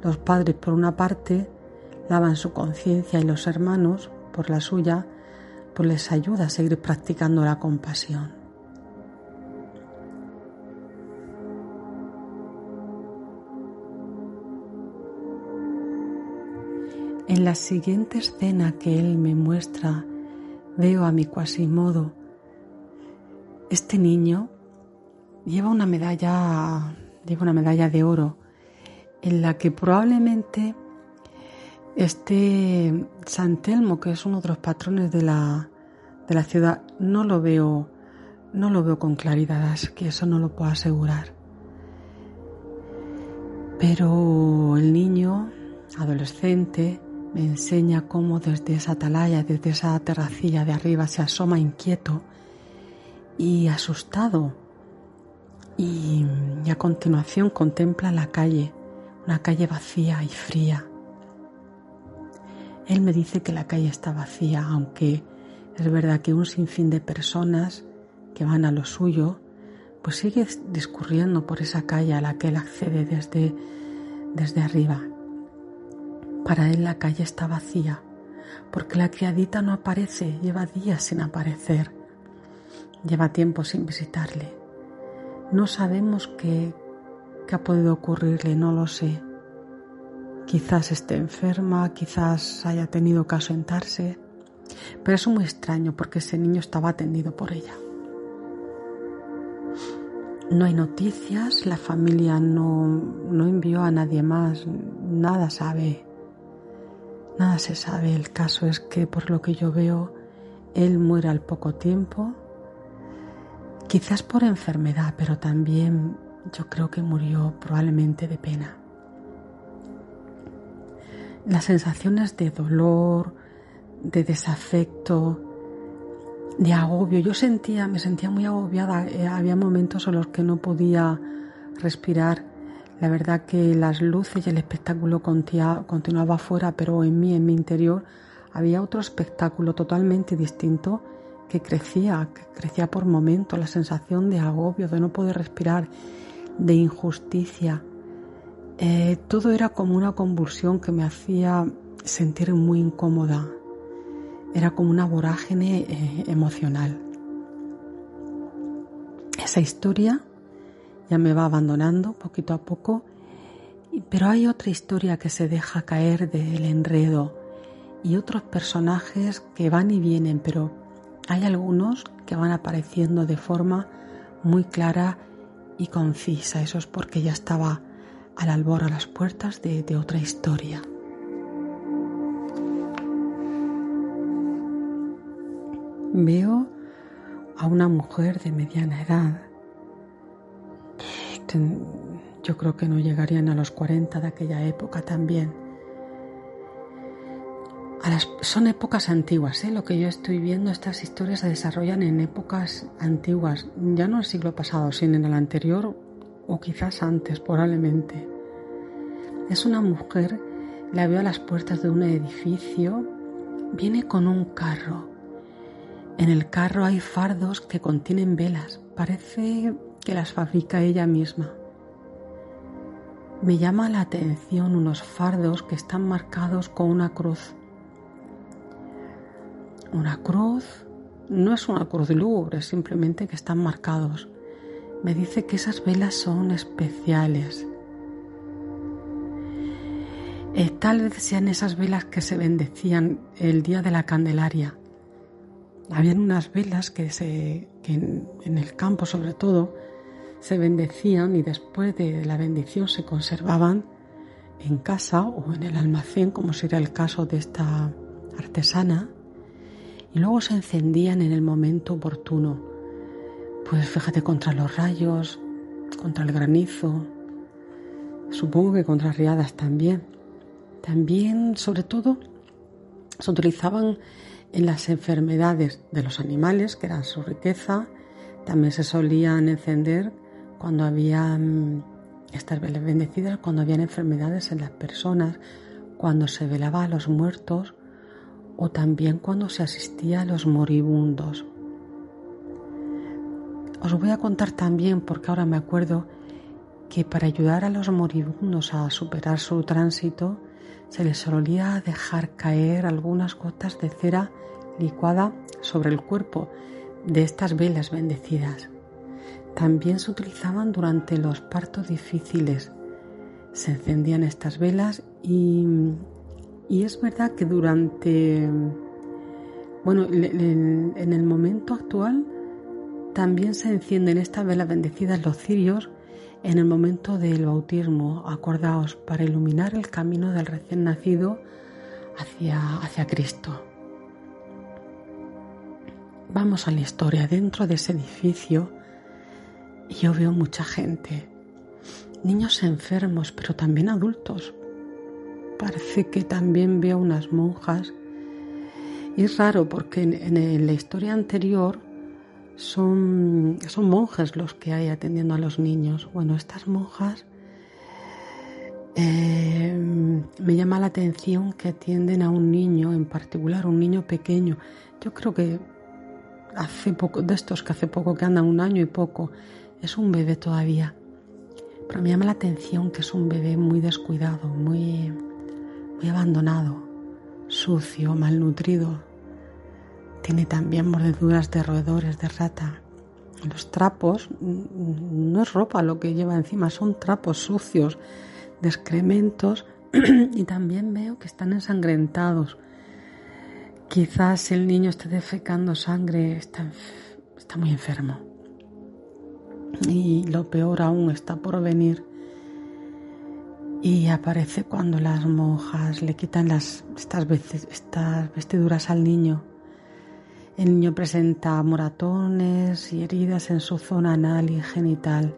[SPEAKER 7] Los padres, por una parte, lavan su conciencia y los hermanos, por la suya, pues les ayuda a seguir practicando la compasión. En la siguiente escena que él me muestra Veo a mi Quasimodo. Este niño lleva una medalla, lleva una medalla de oro en la que probablemente este San Telmo, que es uno de los patrones de la, de la ciudad, no lo veo, no lo veo con claridad, así que eso no lo puedo asegurar. Pero el niño, adolescente, me enseña cómo desde esa atalaya, desde esa terracilla de arriba se asoma inquieto y asustado y, a continuación contempla la calle, una calle vacía y fría. Él me dice que la calle está vacía, aunque es verdad que un sinfín de personas que van a lo suyo, pues sigue discurriendo por esa calle a la que él accede desde, desde arriba. Para él la calle está vacía, porque la criadita no aparece, lleva días sin aparecer, lleva tiempo sin visitarle. No sabemos qué, qué ha podido ocurrirle, no lo sé. Quizás esté enferma, quizás haya tenido que asentarse, pero es muy extraño porque ese niño estaba atendido por ella. No hay noticias, la familia no, no envió a nadie más, nada sabe Nada se sabe, el caso es que por lo que yo veo, Él muere al poco tiempo, quizás por enfermedad, pero también yo creo que murió probablemente de pena. Las sensaciones de dolor, de desafecto, de agobio. Yo sentía, me sentía muy agobiada. Eh, había momentos en los que no podía respirar. La verdad que las luces y el espectáculo continuaba afuera, pero en mí, en mi interior, había otro espectáculo totalmente distinto que crecía, que crecía por momentos, la sensación de agobio, de no poder respirar, de injusticia. Eh, todo era como una convulsión que me hacía sentir muy incómoda. Era como una vorágine eh, emocional. Esa historia ya me va abandonando poquito a poco, pero hay otra historia que se deja caer del enredo y otros personajes que van y vienen, pero hay algunos que van apareciendo de forma muy clara y concisa. Eso es porque ya estaba al albor a las puertas de, de otra historia. Veo a una mujer de mediana edad. Yo creo que no llegarían a los 40 de aquella época también son épocas antiguas, ¿eh? lo que yo estoy viendo, estas historias se desarrollan en épocas antiguas, ya no el siglo pasado, sino en el anterior o quizás antes, probablemente. Es una mujer, la veo a las puertas de un edificio, viene con un carro. En el carro hay fardos que contienen velas, parece que las fabrica ella misma. Me llama la atención unos fardos que están marcados con una cruz una cruz no es una cruz lúgubre, simplemente que están marcados. Me dice que esas velas son especiales. Eh, tal vez sean esas velas que se bendecían el día de la Candelaria. Habían unas velas que, se, que en, en el campo sobre todo se bendecían y después de la bendición se conservaban en casa o en el almacén, como sería el caso de esta artesana y luego se encendían en el momento oportuno. Pues fíjate contra los rayos, contra el granizo, supongo que contra riadas también. También, sobre todo, se utilizaban en las enfermedades de los animales, que eran su riqueza. También se solían encender cuando había estas bendecidas, cuando habían enfermedades en las personas, cuando se velaba a los muertos o también cuando se asistía a los moribundos. Os voy a contar también, porque ahora me acuerdo, que para ayudar a los moribundos a superar su tránsito, se les solía dejar caer algunas gotas de cera licuada sobre el cuerpo de estas velas bendecidas. También se utilizaban durante los partos difíciles. Se encendían estas velas y y es verdad que durante, bueno, en el momento actual también se encienden estas velas bendecidas los cirios en el momento del bautismo, acordaos, para iluminar el camino del recién nacido hacia, hacia Cristo. Vamos a la historia. Dentro de ese edificio yo veo mucha gente, niños enfermos, pero también adultos, parece que también veo unas monjas. Y es raro porque en, la historia anterior son, son monjes los que hay atendiendo a los niños. Bueno, estas monjas eh, me llama la atención que atienden a un niño en particular, un niño pequeño. Yo creo que hace poco, de estos que hace poco que andan un año y poco, es un bebé todavía. Pero me llama la atención que es un bebé muy descuidado, muy, muy abandonado, sucio, malnutrido. Tiene también mordeduras de roedores de rata. Los trapos no es ropa lo que lleva encima, son trapos sucios de excrementos y también veo que están ensangrentados. Quizás el niño esté defecando sangre, está, está muy enfermo. Y lo peor aún está por venir y aparece cuando las monjas le quitan las, estas, estas vestiduras al niño El niño presenta moratones y heridas en su zona anal y genital.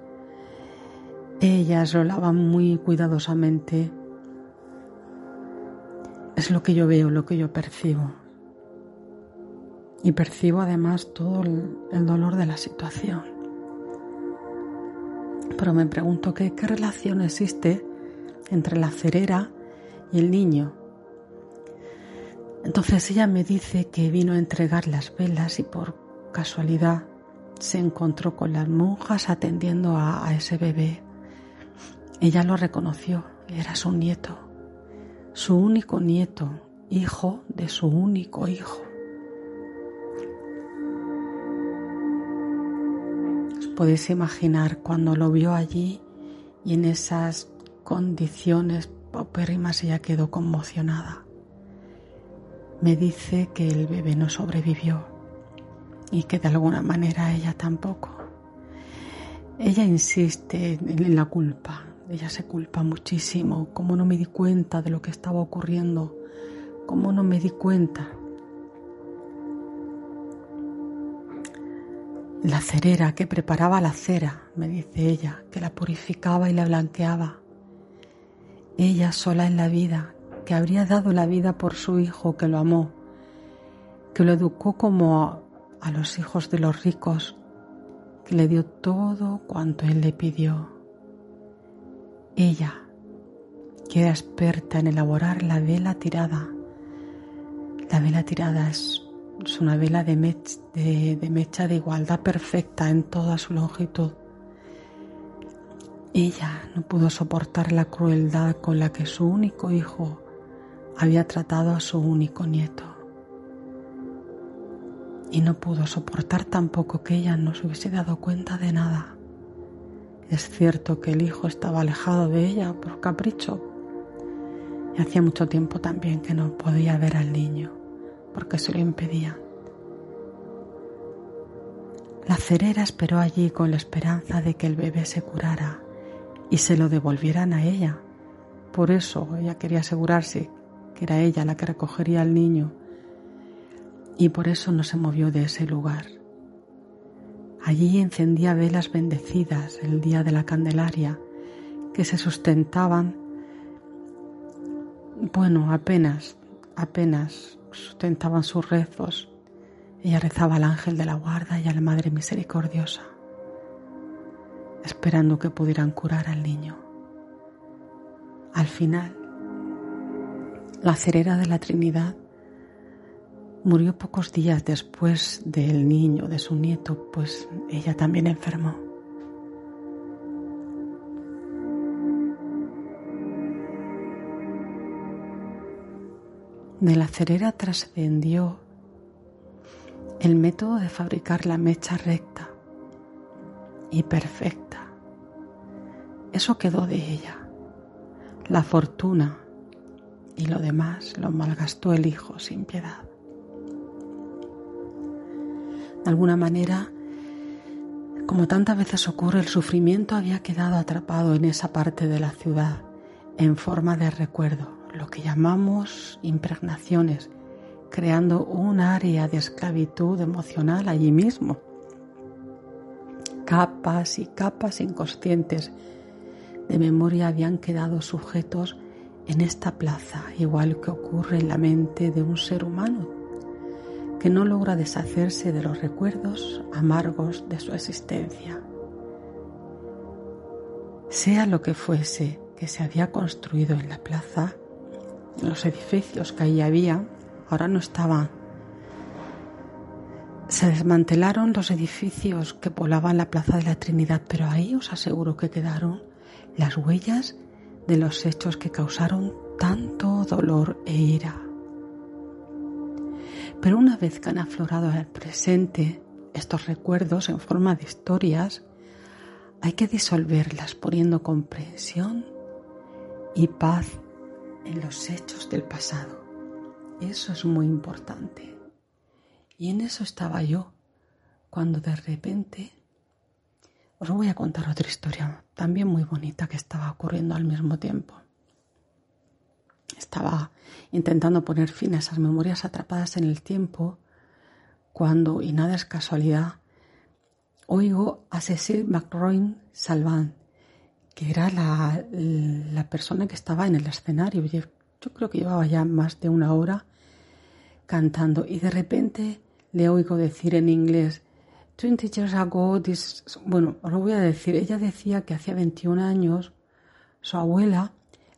[SPEAKER 7] Ellas lo lavan muy cuidadosamente. Es lo que yo veo, lo que yo percibo. Y percibo además todo el, dolor de la situación. Pero me pregunto qué, qué relación existe entre la cerera y el niño. Entonces ella me dice que vino a entregar las velas y por casualidad se encontró con las monjas atendiendo a, a ese bebé. Ella lo reconoció, era su nieto, su único nieto, hijo de su único hijo. Podéis imaginar cuando lo vio allí y en esas condiciones paupérrimas ella quedó conmocionada me dice que el bebé no sobrevivió y que de alguna manera ella tampoco. Ella insiste en la culpa, ella se culpa muchísimo, cómo no me di cuenta de lo que estaba ocurriendo, cómo no me di cuenta. La cerera que preparaba la cera, me dice ella, que la purificaba y la blanqueaba. Ella sola en la vida, que habría dado la vida por su hijo que lo amó, que lo educó como a, los hijos de los ricos, que le dio todo cuanto él le pidió. Ella, que era experta en elaborar la vela tirada. La vela tirada es, una vela de mecha de igualdad perfecta en toda su longitud. Ella no pudo soportar la crueldad con la que su único hijo había tratado a su único nieto. Y no pudo soportar tampoco que ella no se hubiese dado cuenta de nada. Es cierto que el hijo estaba alejado de ella por capricho. Y hacía mucho tiempo también que no podía ver al niño, porque se lo impedía. La cerera esperó allí con la esperanza de que el bebé se curara y se lo devolvieran a ella. Por eso ella quería asegurarse que era ella la que recogería al niño, y por eso no se movió de ese lugar. Allí encendía velas bendecidas el día de la Candelaria, que se sustentaban, bueno, apenas, apenas sustentaban sus rezos. Ella rezaba al ángel de la guarda y a la Madre Misericordiosa, esperando que pudieran curar al niño. Al final, la cerera de la Trinidad, murió pocos días después del niño, de su nieto, pues ella también enfermó. De la cerera trascendió el método de fabricar la mecha recta y perfecta. Eso quedó de ella. La fortuna y lo demás lo malgastó el hijo sin piedad. De alguna manera, como tantas veces ocurre, el sufrimiento había quedado atrapado en esa parte de la ciudad en forma de recuerdo, lo que llamamos impregnaciones, creando un área de esclavitud emocional allí mismo. Capas y capas inconscientes de memoria habían quedado sujetos en esta plaza, igual que ocurre en la mente de un ser humano que no logra deshacerse de los recuerdos amargos de su existencia. Sea lo que fuese que se había construido en la plaza, los edificios que ahí había ahora no estaban. Se desmantelaron los edificios que poblaban la Plaza de la Trinidad, pero ahí os aseguro que quedaron las huellas de los hechos que causaron tanto dolor e ira. Pero una vez que han aflorado al presente estos recuerdos en forma de historias, hay que disolverlas poniendo comprensión y paz en los hechos del pasado. Eso es muy importante. Y en eso estaba yo cuando de repente os voy a contar otra historia, también muy bonita, que estaba ocurriendo al mismo tiempo. Estaba intentando poner fin a esas memorias atrapadas en el tiempo cuando, y nada es casualidad, oigo a Cecil McRoy Salvan, que era la, la, persona que estaba en el escenario. Yo, creo que llevaba ya más de una hora cantando y de repente le oigo decir en inglés, 20 years ago, this... bueno, os lo voy a decir, ella decía que hacía 21 años su abuela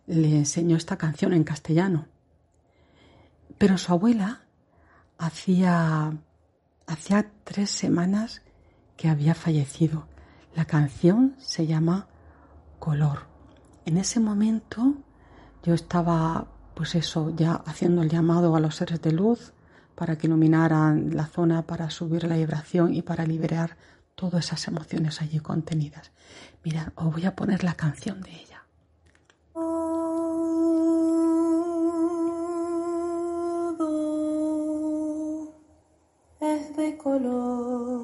[SPEAKER 7] le enseñó esta canción en castellano, pero su abuela hacía, hacía tres semanas que había fallecido. La canción se llama Color. En ese momento yo estaba, pues eso, ya haciendo el llamado a los seres de luz para que iluminaran la zona, para subir la vibración y para liberar todas esas emociones allí contenidas. Mirad, os voy a poner la canción de ella.
[SPEAKER 8] es de color.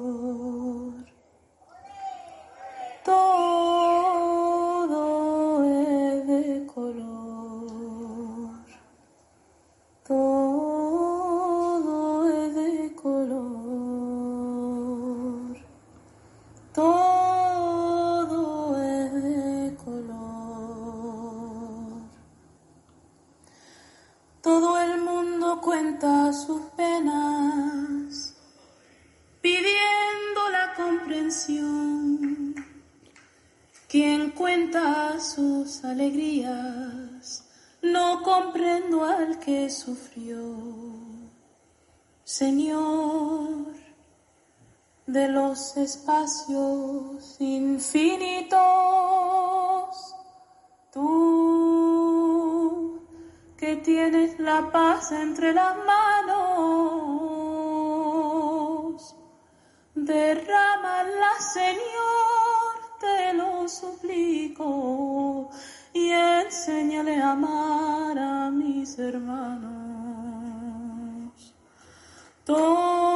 [SPEAKER 8] De los espacios infinitos, tú que tienes la paz entre las manos, derrámala, Señor, te lo suplico y enséñale a amar a mis hermanos. Todo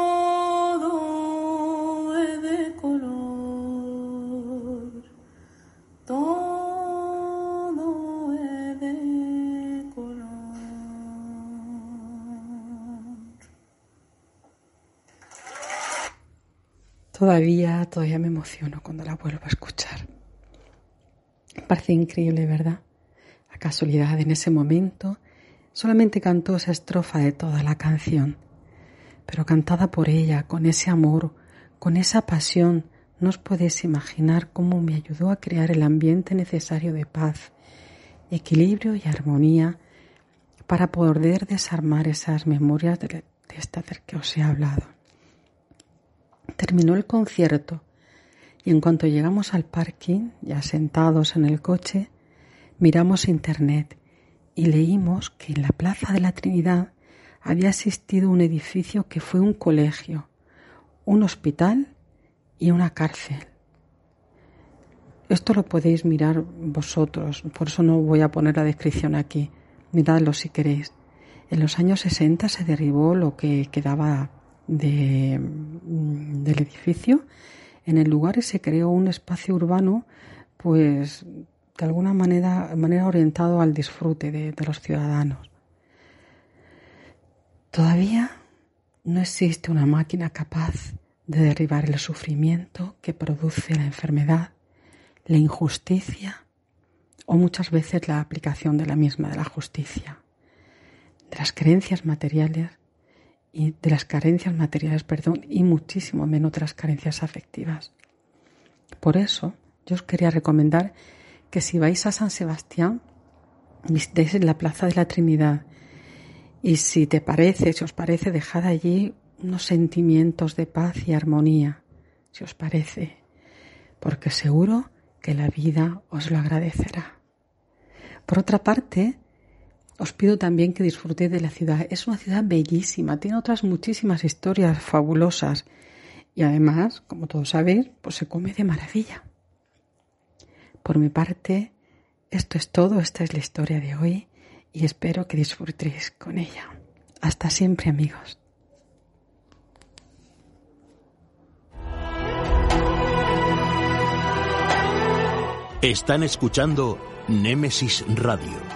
[SPEAKER 7] Todavía, todavía me emociono cuando la vuelvo a escuchar. Parece increíble, ¿verdad? La casualidad en ese momento solamente cantó esa estrofa de toda la canción, pero cantada por ella, con ese amor, con esa pasión, no os podéis imaginar cómo me ayudó a crear el ambiente necesario de paz, equilibrio y armonía para poder desarmar esas memorias de, este hacer que os he hablado. Terminó el concierto y en cuanto llegamos al parking, ya sentados en el coche, miramos internet y leímos que en la Plaza de la Trinidad había existido un edificio que fue un colegio, un hospital y una cárcel. Esto lo podéis mirar vosotros, por eso no voy a poner la descripción aquí. Miradlo si queréis. En los años 60 se derribó lo que quedaba de, del edificio en el lugar se creó un espacio urbano, pues de alguna manera, manera orientado al disfrute de los ciudadanos. Todavía no existe una máquina capaz de derribar el sufrimiento que produce la enfermedad, la injusticia o muchas veces la aplicación de la misma de la justicia, de las creencias materiales y de las carencias materiales, perdón, y muchísimo menos de las carencias afectivas. Por eso, yo os quería recomendar que si vais a San Sebastián, visitéis la Plaza de la Trinidad y si te parece, si os parece, dejad allí unos sentimientos de paz y armonía, si os parece, porque seguro que la vida os lo agradecerá. Por otra parte, os pido también que disfrutéis de la ciudad. Es una ciudad bellísima, tiene otras muchísimas historias fabulosas y además, como todos sabéis, pues se come de maravilla. Por mi parte, esto es todo, esta es la historia de hoy y espero que disfrutéis con ella. Hasta siempre amigos.
[SPEAKER 1] Están escuchando Némesis Radio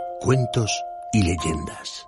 [SPEAKER 1] cuentos y leyendas.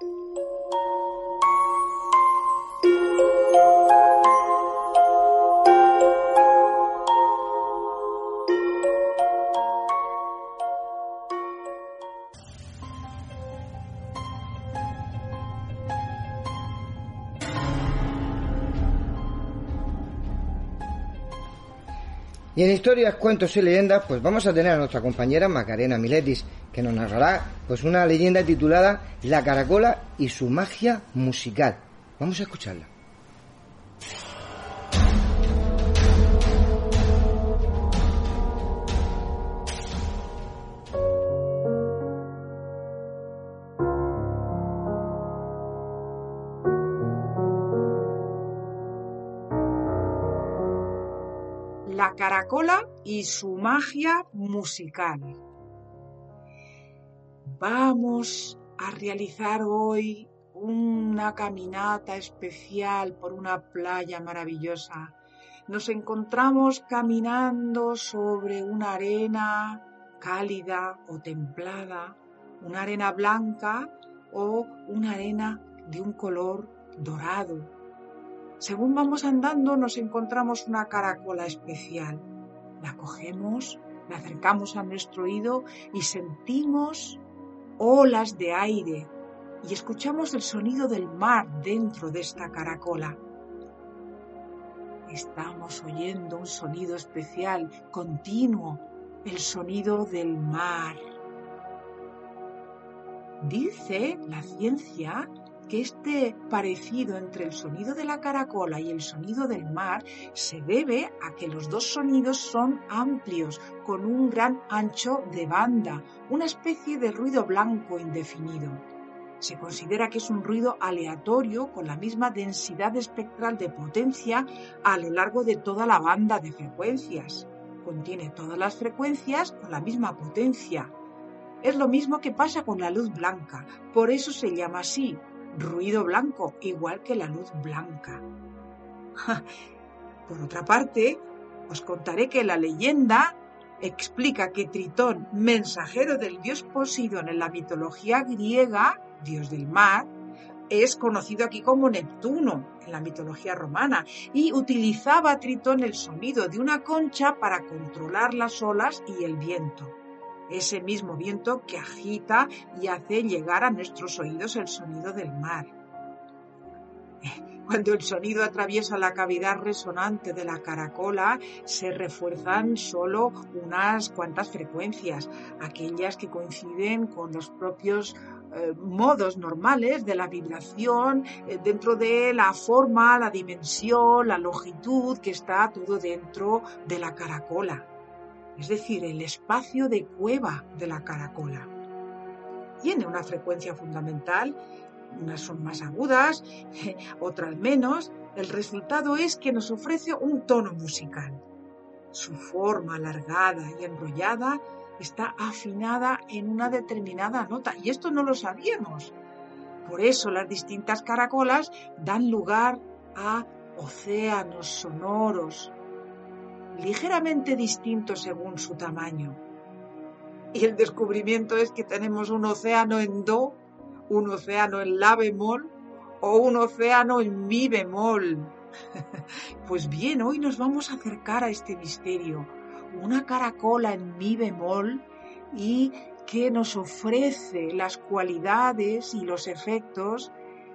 [SPEAKER 3] En historias, cuentos y leyendas, pues vamos a tener a nuestra compañera Macarena Miletis, que nos narrará pues una leyenda titulada La caracola y su magia musical. Vamos a escucharla.
[SPEAKER 9] Y su magia musical. Vamos a realizar hoy una caminata especial por una playa maravillosa. Nos encontramos caminando sobre una arena cálida o templada, una arena blanca o una arena de un color dorado, según vamos andando nos encontramos una caracola especial. La cogemos, la acercamos a nuestro oído y sentimos olas de aire y escuchamos el sonido del mar dentro de esta caracola. Estamos oyendo un sonido especial, continuo, el sonido del mar. Dice la ciencia que este parecido entre el sonido de la caracola y el sonido del mar se debe a que los dos sonidos son amplios, con un gran ancho de banda, una especie de ruido blanco indefinido. Se considera que es un ruido aleatorio con la misma densidad espectral de potencia a lo largo de toda la banda de frecuencias. Contiene todas las frecuencias con la misma potencia. Es lo mismo que pasa con la luz blanca, por eso se llama así, ruido blanco, igual que la luz blanca. Por otra parte, os contaré que la leyenda explica que Tritón, mensajero del dios Poseidón en la mitología griega, dios del mar, es conocido aquí como Neptuno en la mitología romana y utilizaba Tritón el sonido de una concha para controlar las olas y el viento ese mismo viento que agita y hace llegar a nuestros oídos el sonido del mar. Cuando el sonido atraviesa la cavidad resonante de la caracola, se refuerzan solo unas cuantas frecuencias, aquellas que coinciden con los propios eh, modos normales de la vibración eh, dentro de la forma, la dimensión, la longitud que está todo dentro de la caracola es decir, el espacio de cueva de la caracola. Tiene una frecuencia fundamental, unas son más agudas, otras menos. El resultado es que nos ofrece un tono musical. Su forma alargada y enrollada está afinada en una determinada nota y esto no lo sabíamos. Por eso las distintas caracolas dan lugar a océanos sonoros, ligeramente distinto según su tamaño. Y el descubrimiento es que tenemos un océano en Do, un océano en La bemol o un océano en Mi bemol. Pues bien, hoy nos vamos a acercar a este misterio. Una caracola en Mi bemol y que nos ofrece las cualidades y los efectos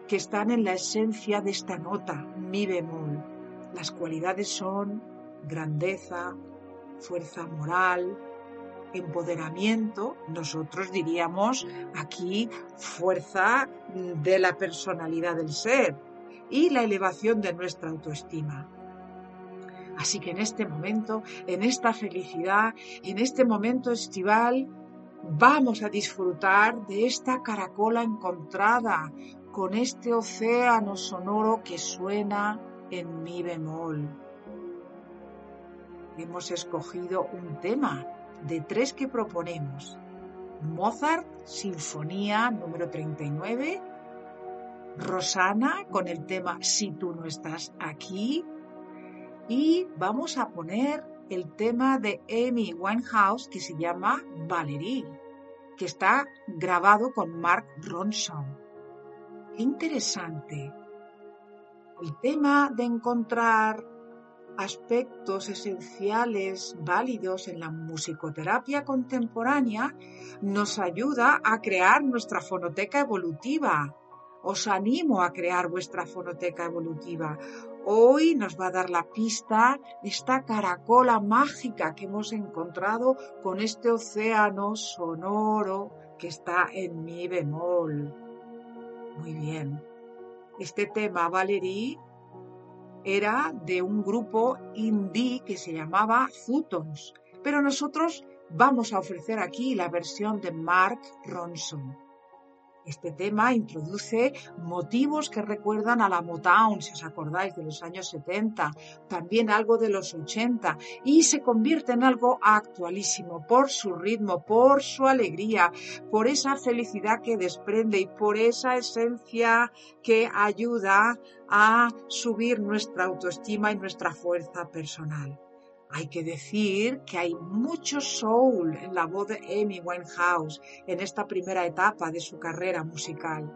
[SPEAKER 9] que están en la esencia de esta nota, Mi bemol. Las cualidades son grandeza, fuerza moral, empoderamiento, nosotros diríamos aquí fuerza de la personalidad del ser y la elevación de nuestra autoestima. Así que en este momento, en esta felicidad, en este momento estival, vamos a disfrutar de esta caracola encontrada con este océano sonoro que suena en mi bemol hemos escogido un tema de tres que proponemos. Mozart, Sinfonía número 39, Rosana con el tema Si tú no estás aquí y vamos a poner el tema de Amy Winehouse que se llama Valerie, que está grabado con Mark Ronson. Interesante. El tema de encontrar aspectos esenciales válidos en la musicoterapia contemporánea nos ayuda a crear nuestra fonoteca evolutiva. Os animo a crear vuestra fonoteca evolutiva. Hoy nos va a dar la pista esta caracola mágica que hemos encontrado con este océano sonoro que está en mi bemol. Muy bien. Este tema, Valerie, era de un grupo indie que se llamaba Futons, pero nosotros vamos a ofrecer aquí la versión de Mark Ronson. Este tema introduce motivos que recuerdan a la Motown, si os acordáis, de los años 70, también algo de los 80, y se convierte en algo actualísimo por su ritmo, por su alegría, por esa felicidad que desprende y por esa esencia que ayuda a subir nuestra autoestima y nuestra fuerza personal. Hay que decir que hay mucho soul en la voz de Amy Winehouse en esta primera etapa de su carrera musical.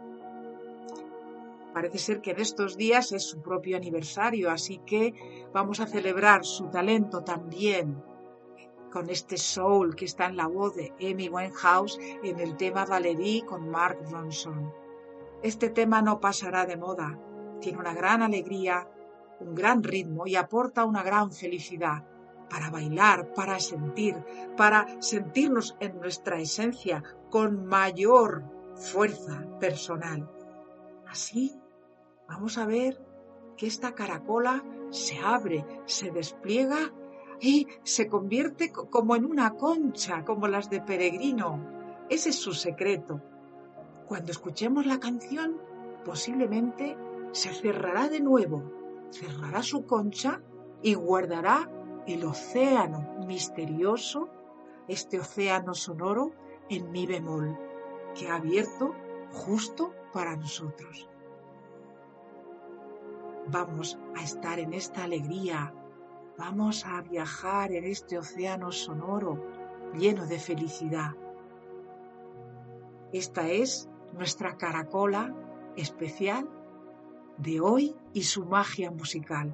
[SPEAKER 9] Parece ser que en estos días es su propio aniversario, así que vamos a celebrar su talento también con este soul que está en la voz de Amy Winehouse en el tema Valerie con Mark Ronson. Este tema no pasará de moda, tiene una gran alegría, un gran ritmo y aporta una gran felicidad para bailar, para sentir, para sentirnos en nuestra esencia con mayor fuerza personal. Así vamos a ver que esta caracola se abre, se despliega y se convierte como en una concha, como las de Peregrino. Ese es su secreto. Cuando escuchemos la canción, posiblemente se cerrará de nuevo, cerrará su concha y guardará el océano misterioso, este océano sonoro en mi bemol, que ha abierto justo para nosotros. Vamos a estar en esta alegría, vamos a viajar en este océano sonoro lleno de felicidad. Esta es nuestra caracola especial de hoy y su magia musical.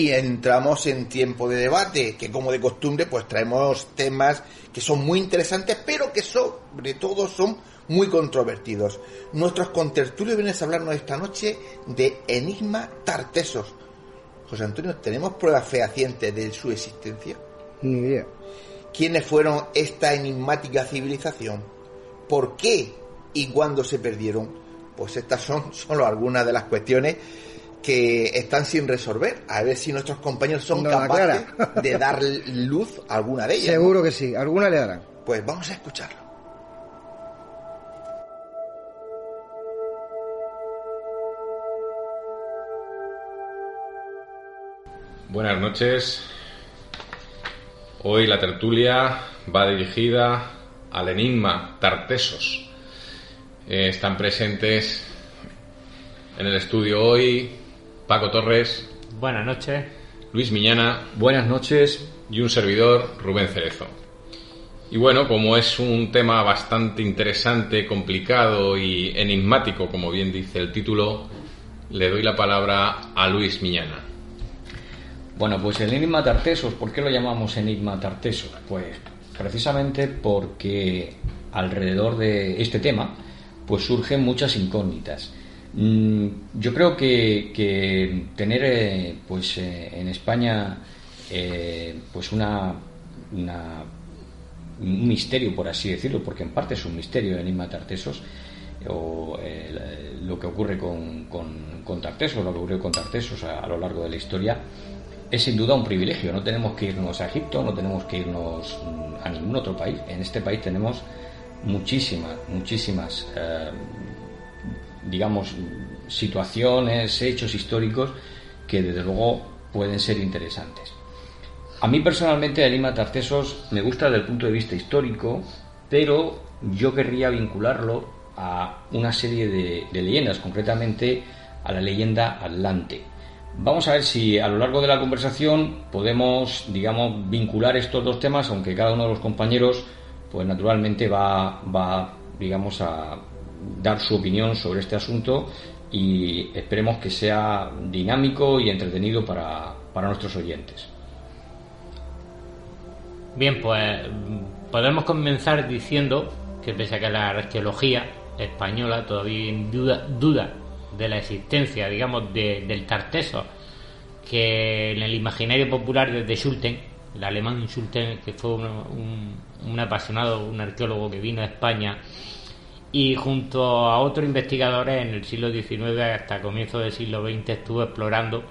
[SPEAKER 2] Y entramos en tiempo de debate, que como de costumbre pues traemos temas que son muy interesantes, pero que sobre todo son muy controvertidos. Nuestros contertulios vienen a hablarnos esta noche de Enigma Tartesos. José Antonio, ¿tenemos pruebas fehacientes de su existencia?
[SPEAKER 3] Ni idea.
[SPEAKER 2] ¿Quiénes fueron esta enigmática civilización? ¿Por qué y cuándo se perdieron? Pues estas son solo algunas de las cuestiones que están sin resolver. A ver si nuestros compañeros son capaces de dar luz a alguna de ellas.
[SPEAKER 3] Seguro que sí, alguna le darán.
[SPEAKER 2] Pues vamos a escucharlo.
[SPEAKER 10] Buenas noches. Hoy la tertulia va dirigida al enigma Tartesos. Eh, están presentes en el estudio hoy Paco Torres.
[SPEAKER 11] Buenas noches.
[SPEAKER 10] Luis Miñana.
[SPEAKER 11] Buenas noches.
[SPEAKER 10] Y un servidor, Rubén Cerezo. Y bueno, como es un tema bastante interesante, complicado y enigmático, como bien dice el título, le doy la palabra a Luis Miñana.
[SPEAKER 11] Bueno, pues el enigma Tartesos, ¿por qué lo llamamos enigma Tartesos? Pues precisamente porque alrededor de este tema pues surgen muchas incógnitas. Mm, yo creo que, tener eh, pues eh, en España eh, pues una, un misterio por así decirlo porque en parte es un misterio el enigma Tartesos o lo que ocurre con, con, Tartesos lo que ocurrió con Tartesos a, lo largo de la historia es sin duda un privilegio. No tenemos que irnos a Egipto no tenemos que irnos mm, a ningún otro país. En este país tenemos muchísimas muchísimas digamos, situaciones, hechos históricos que desde luego pueden ser interesantes. A mí personalmente el Lima Tartesos me gusta desde el punto de vista histórico, pero yo querría vincularlo a una serie de, leyendas, concretamente a la leyenda Atlante. Vamos a ver si a lo largo de la conversación podemos, digamos, vincular estos dos temas, aunque cada uno de los compañeros, pues naturalmente va, va digamos, a dar su opinión sobre este asunto y esperemos que sea dinámico y entretenido para, nuestros oyentes.
[SPEAKER 12] Bien, pues podemos comenzar diciendo que pese a que la arqueología española todavía duda, duda de la existencia, digamos, del Tarteso, que en el imaginario popular desde Schulten, el alemán Schulten, que fue un, un apasionado, un arqueólogo que vino a España y junto a otros investigadores en el siglo XIX hasta comienzos del siglo XX estuvo explorando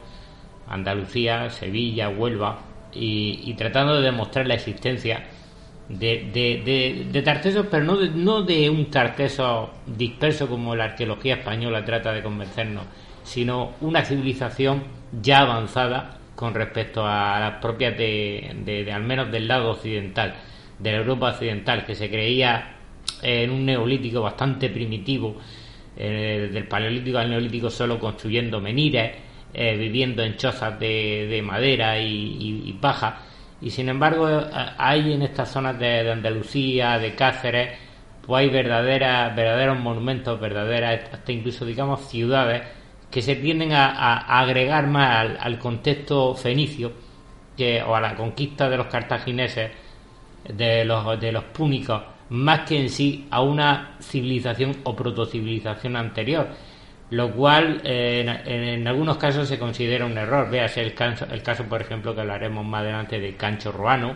[SPEAKER 12] Andalucía, Sevilla, Huelva y, tratando de demostrar la existencia de, de, de, tartesos, pero no de, no de un tarteso disperso como la arqueología española trata de convencernos, sino una civilización ya avanzada con respecto a las propias de al menos del lado occidental, de la Europa occidental, que se creía en un neolítico bastante primitivo, eh, del paleolítico al neolítico solo construyendo menires, eh, viviendo en chozas de, madera y, paja. Y sin embargo, eh, hay en estas zonas de, Andalucía, de Cáceres, pues hay verdaderas, verdaderos monumentos, verdaderas, hasta incluso digamos ciudades, que se tienden a, agregar más al, contexto fenicio que, o a la conquista de los cartagineses, de los, de los púnicos, más que en sí a una civilización o protocivilización anterior, lo cual eh, en, algunos casos se considera un error. Véase el caso, el caso, por ejemplo, que hablaremos más adelante de Cancho Ruano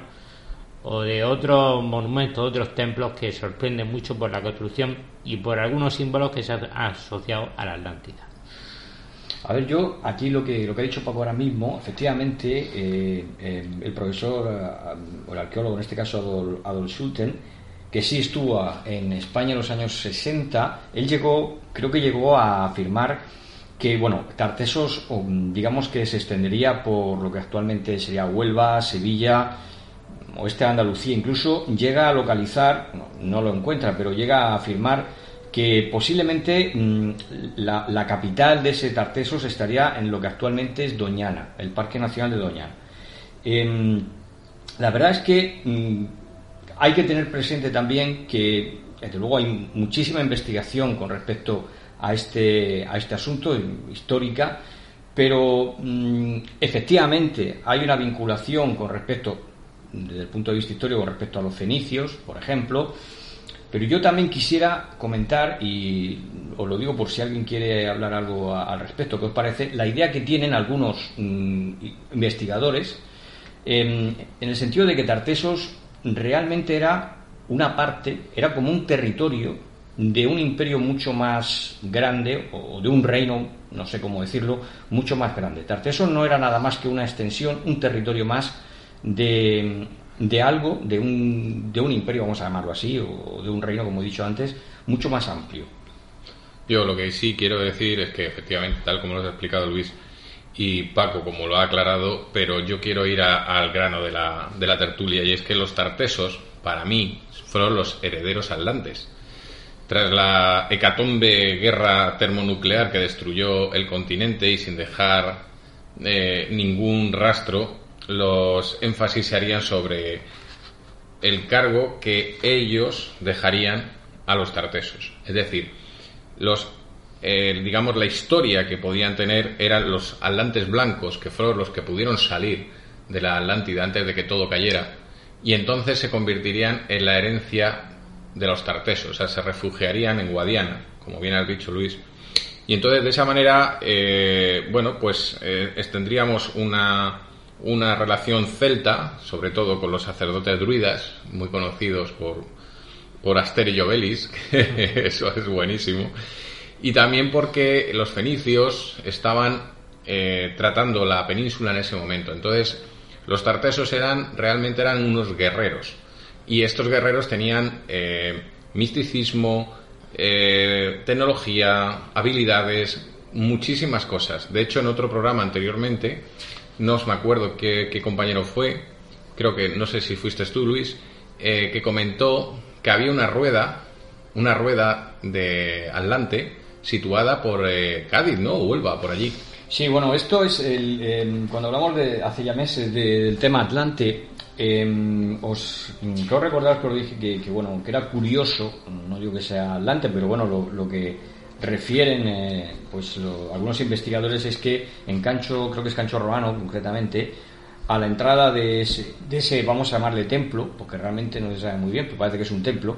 [SPEAKER 12] o de otros monumentos, otros templos que sorprenden mucho por la construcción y por algunos símbolos que se han asociado a la Atlántida.
[SPEAKER 11] A ver, yo aquí lo que, lo que ha dicho Paco ahora mismo, efectivamente, eh, eh, el profesor o el arqueólogo, en este caso Adolf Schulten, que sí estuvo en España en los años 60, él llegó, creo que llegó a afirmar que, bueno, Tartesos, digamos que se extendería por lo que actualmente sería Huelva, Sevilla, oeste de Andalucía, incluso llega a localizar, no, lo encuentra, pero llega a afirmar que posiblemente mm, la, capital de ese Tartesos estaría en lo que actualmente es Doñana, el Parque Nacional de Doñana. Em, la verdad es que mm, hay que tener presente también que, desde luego, hay muchísima investigación con respecto a este, a este asunto, histórica, pero mm, efectivamente hay una vinculación con respecto, desde el punto de vista histórico, con respecto a los fenicios, por ejemplo, pero yo también quisiera comentar, y os lo digo por si alguien quiere hablar algo al respecto, ¿qué os parece? La idea que tienen algunos mm, investigadores, em, en el sentido de que Tartesos realmente era una parte, era como un territorio de un imperio mucho más grande o de un reino, no sé cómo decirlo, mucho más grande. Tartesos no era nada más que una extensión, un territorio más de, de algo, de un, de un imperio, vamos a llamarlo así, o de un reino, como he dicho antes, mucho más amplio.
[SPEAKER 10] Yo lo que sí quiero decir es que efectivamente, tal como lo ha explicado Luis, y Paco, como lo ha aclarado, pero yo quiero ir al grano de la, de la tertulia, y es que los tartesos, para mí, fueron los herederos atlantes. Tras la hecatombe guerra termonuclear que destruyó el continente y sin dejar eh, ningún rastro, los énfasis se harían sobre el cargo que ellos dejarían a los tartesos. Es decir, los digamos la historia que podían tener eran los atlantes blancos, que fueron los que pudieron salir de la Atlántida antes de que todo cayera, y entonces se convertirían en la herencia de los tartesos, o sea, se refugiarían en Guadiana, como bien has dicho Luis. Y entonces de esa manera, eh, bueno, pues eh, tendríamos una, una relación celta, sobre todo con los sacerdotes druidas, muy conocidos por, por Asterio Belis, que eso es buenísimo, y también porque los fenicios estaban eh, tratando la península en ese momento. Entonces, los tartesos eran realmente eran unos guerreros y estos guerreros tenían eh, misticismo, eh, tecnología, habilidades, muchísimas cosas. De hecho, en otro programa anteriormente, no os me acuerdo qué, compañero fue, creo que no sé si fuiste tú, Luis, que comentó que había una rueda, una rueda de Atlante situada por eh, Cádiz, ¿no? Huelva, por allí.
[SPEAKER 11] Sí, bueno, esto es el, cuando hablamos de hace ya meses del tema Atlante. Eh, os quiero recordar que os dije que, bueno que era curioso, no digo que sea Atlante, pero bueno lo, lo que refieren eh, pues algunos investigadores es que en Cancho, creo que es Cancho Romano concretamente, a la entrada de ese, de ese, vamos a llamarle templo, porque realmente no se sabe muy bien, pero parece que es un templo,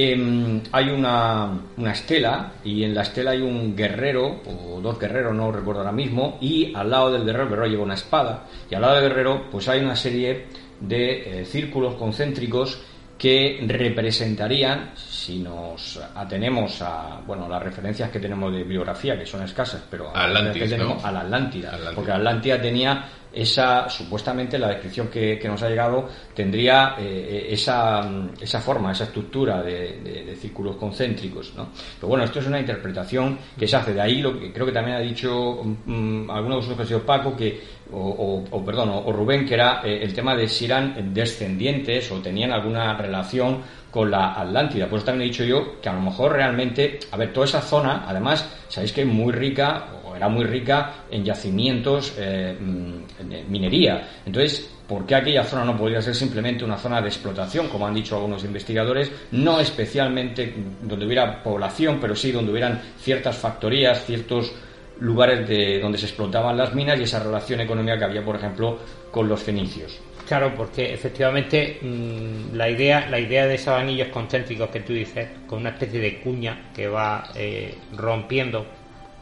[SPEAKER 11] Em, hay una, una, estela y en la estela hay un guerrero o dos guerreros, no recuerdo ahora mismo, y al lado del guerrero, el guerrero lleva una espada y al lado del guerrero pues hay una serie de eh, círculos concéntricos que representarían, si nos atenemos a bueno las referencias que tenemos de biografía, que son escasas, pero
[SPEAKER 10] a,
[SPEAKER 11] la Atlántida, porque la Atlántida tenía esa, supuestamente la descripción que, nos ha llegado tendría eh, esa, esa, forma, esa estructura de, círculos concéntricos. ¿no? Pero bueno, esto es una interpretación que se hace. De ahí lo que creo que también ha dicho um, alguno de vosotros, que Paco, que, o, perdón, o, Rubén, que era eh, el tema de si eran descendientes o tenían alguna relación con la Atlántida. Por eso también he dicho yo que a lo mejor realmente, a ver, toda esa zona, además, sabéis que es muy rica era muy rica en yacimientos, eh, mm, en minería. Entonces, ¿por qué aquella zona no podría ser simplemente una zona de explotación, como han dicho algunos investigadores? No especialmente donde hubiera población, pero sí donde hubieran ciertas factorías, ciertos lugares de donde se explotaban las minas y esa relación económica que había, por ejemplo, con los fenicios.
[SPEAKER 12] Claro, porque efectivamente mm, la idea la idea de esos anillos concéntricos que tú dices, con una especie de cuña que va eh, rompiendo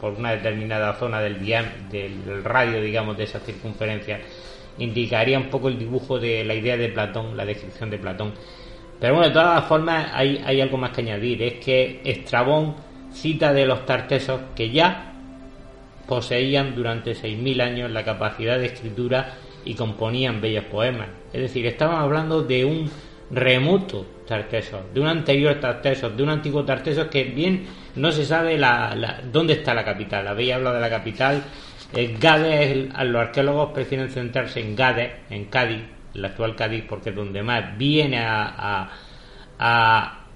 [SPEAKER 12] por una determinada zona del, del radio, digamos, de esa circunferencia, indicaría un poco el dibujo de la idea de Platón, la descripción de Platón. Pero bueno, de todas formas hay, hay algo más que añadir, es que Estrabón cita de los tartesos que ya poseían durante 6.000 años la capacidad de escritura y componían bellos poemas. Es decir, estamos hablando de un remoto Tartesos, de un anterior Tartesos, de un antiguo Tartesos que bien no se sabe dónde está la capital. Habéis hablado de la capital. Eh, Gades, los arqueólogos prefieren centrarse en Gades, en Cádiz, la actual Cádiz, porque es donde más viene a, a,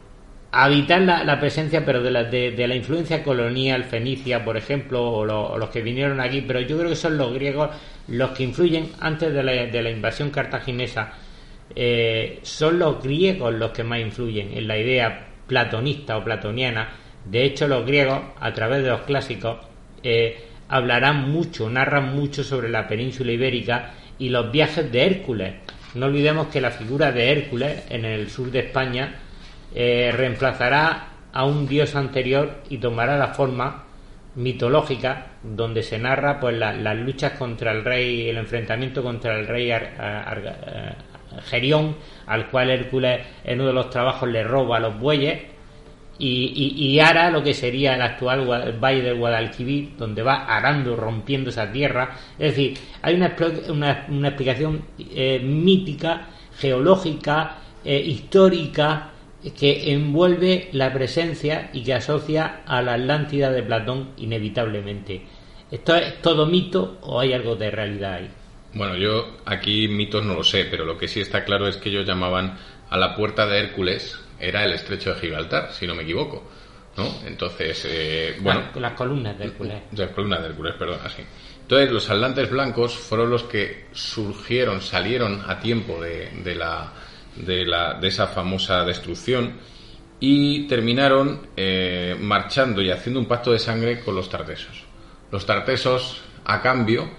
[SPEAKER 12] habitar la, presencia, pero de la, de, la influencia colonial fenicia, por ejemplo, o, los que vinieron aquí. Pero yo creo que son los griegos los que influyen antes de la, de la invasión cartaginesa eh, son los griegos los que más influyen en la idea platonista o platoniana. De hecho, los griegos, a través de los clásicos, eh, hablarán mucho, narran mucho sobre la península ibérica y los viajes de Hércules. No olvidemos que la figura de Hércules en el sur de España eh, reemplazará a un dios anterior y tomará la forma mitológica donde se narra pues las luchas contra el rey el enfrentamiento contra el rey Gerión, al cual Hércules en uno de los trabajos le roba los bueyes, y, y, ara lo que sería el actual Valle del Guadalquivir, donde va arando, rompiendo esa tierra. Es decir, hay una, una, explicación eh, mítica, geológica, eh, histórica, que envuelve la presencia y que asocia a la Atlántida de Platón inevitablemente. ¿Esto es todo mito o hay algo de realidad ahí?
[SPEAKER 10] Bueno, yo aquí mitos no lo sé, pero lo que sí está claro es que ellos llamaban a la puerta de Hércules, era el estrecho de Gibraltar, si no me equivoco. ¿no? Entonces, eh, bueno...
[SPEAKER 12] Las, las columnas de Hércules.
[SPEAKER 10] Las columnas de Hércules, perdón, así. Entonces, los atlantes blancos fueron los que surgieron, salieron a tiempo de, de la, de, la, de esa famosa destrucción y terminaron eh, marchando y haciendo un pacto de sangre con los tartesos. Los tartesos, a cambio,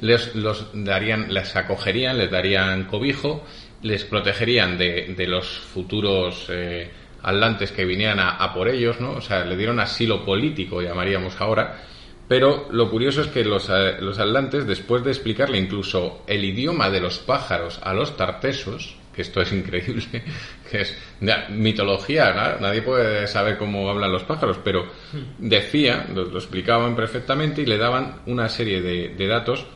[SPEAKER 10] les, los darían, les acogerían, les darían cobijo, les protegerían de, de los futuros eh, atlantes que vinieran a, por ellos, ¿no? O sea, le dieron asilo político, llamaríamos ahora. Pero lo curioso es que los, eh, los atlantes, después de explicarle incluso el idioma de los pájaros a los tartesos, que esto es increíble, que es mitología, ¿no? nadie puede saber cómo hablan los pájaros, pero decía, lo, lo explicaban perfectamente y le daban una serie de, de, datos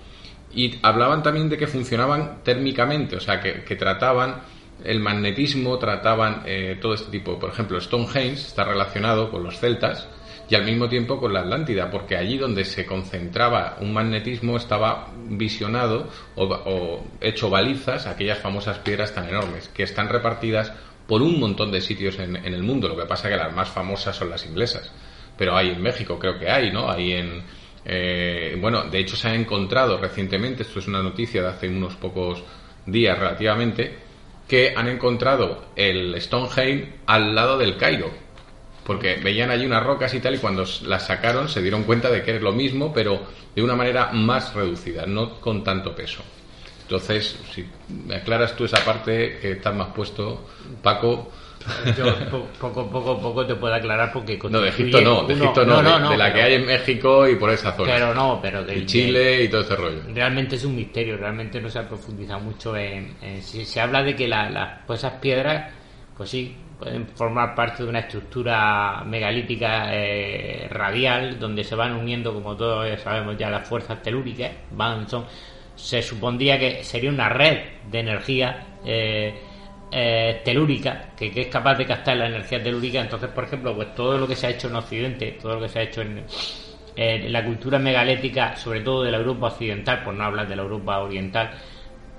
[SPEAKER 10] y hablaban también de que funcionaban térmicamente, o sea, que, que trataban el magnetismo, trataban eh, todo este tipo. Por ejemplo, Stonehenge está relacionado con los celtas y al mismo tiempo con la Atlántida, porque allí donde se concentraba un magnetismo estaba visionado o, hecho balizas aquellas famosas piedras tan enormes que están repartidas por un montón de sitios en, en, el mundo. Lo que pasa es que las más famosas son las inglesas, pero hay en México, creo que hay, ¿no? Hay en eh, bueno, de hecho se ha encontrado recientemente, esto es una noticia de hace unos pocos días relativamente, que han encontrado el Stonehenge al lado del Cairo, porque veían allí unas rocas y tal, y cuando las sacaron se dieron cuenta de que es lo mismo, pero de una manera más reducida, no con tanto peso. Entonces, si me aclaras tú esa parte que estás más puesto, Paco.
[SPEAKER 12] Yo poco, poco, poco te puedo aclarar porque
[SPEAKER 10] no de Egipto no, de Egipto no, no, no, de, de, la
[SPEAKER 12] pero,
[SPEAKER 10] que hay en México y por esa zona.
[SPEAKER 12] Pero no, pero de,
[SPEAKER 10] y Chile y todo ese rollo.
[SPEAKER 12] Realmente es un misterio, realmente no se ha profundizado mucho en, en si se habla de que la, la, pues esas piedras, pues sí, pueden formar parte de una estructura megalítica eh, radial donde se van uniendo, como todos sabemos ya, las fuerzas telúricas, van, son, se supondría que sería una red de energía. Eh, eh, telúrica, que, que, es capaz de captar la energía telúrica. Entonces, por ejemplo, pues todo lo que se ha hecho en Occidente, todo lo que se ha hecho en, en la cultura megalética, sobre todo de la Europa occidental, por no hablar de la Europa oriental,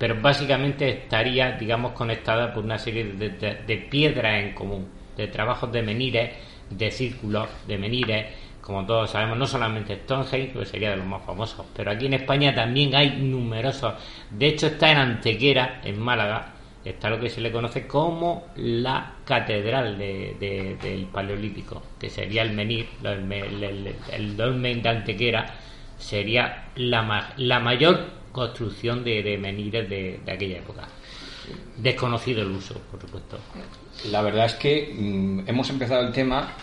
[SPEAKER 12] pero básicamente estaría, digamos, conectada por una serie de, piedras en común, de trabajos de menires, de círculos, de menires, como todos sabemos, no solamente Stonehenge, que sería de los más famosos, pero aquí en España también hay numerosos. De hecho, está en Antequera, en Málaga, está lo que se le conoce como la catedral de, de, del Paleolítico, que sería el menir, el dolmen de Antequera, sería la, la mayor construcción de, de menires de, de, aquella época. Desconocido el uso, por supuesto.
[SPEAKER 11] La verdad es que mmm, hemos empezado el tema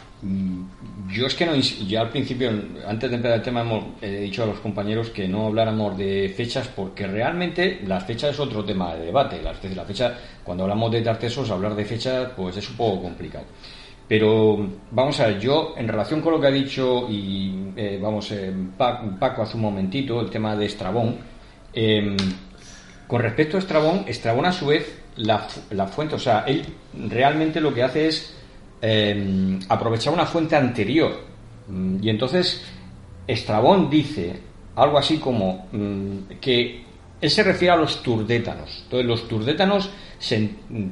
[SPEAKER 11] yo es que no, yo al principio, antes de empezar el tema, hemos he dicho a los compañeros que no habláramos de fechas porque realmente las fechas es otro tema de debate. La, la fecha, cuando hablamos de Tartesos, hablar de fechas pues es un poco complicado. Pero vamos a ver, yo en relación con lo que ha dicho y eh, vamos, eh, Paco hace un momentito, el tema de Estrabón, eh, con respecto a Estrabón, Estrabón a su vez, la, la fuente, o sea, él realmente lo que hace es eh, aprovechar una fuente anterior. Y entonces Estrabón dice algo así como mmm, que él se refiere a los turdétanos. Entonces los turdétanos,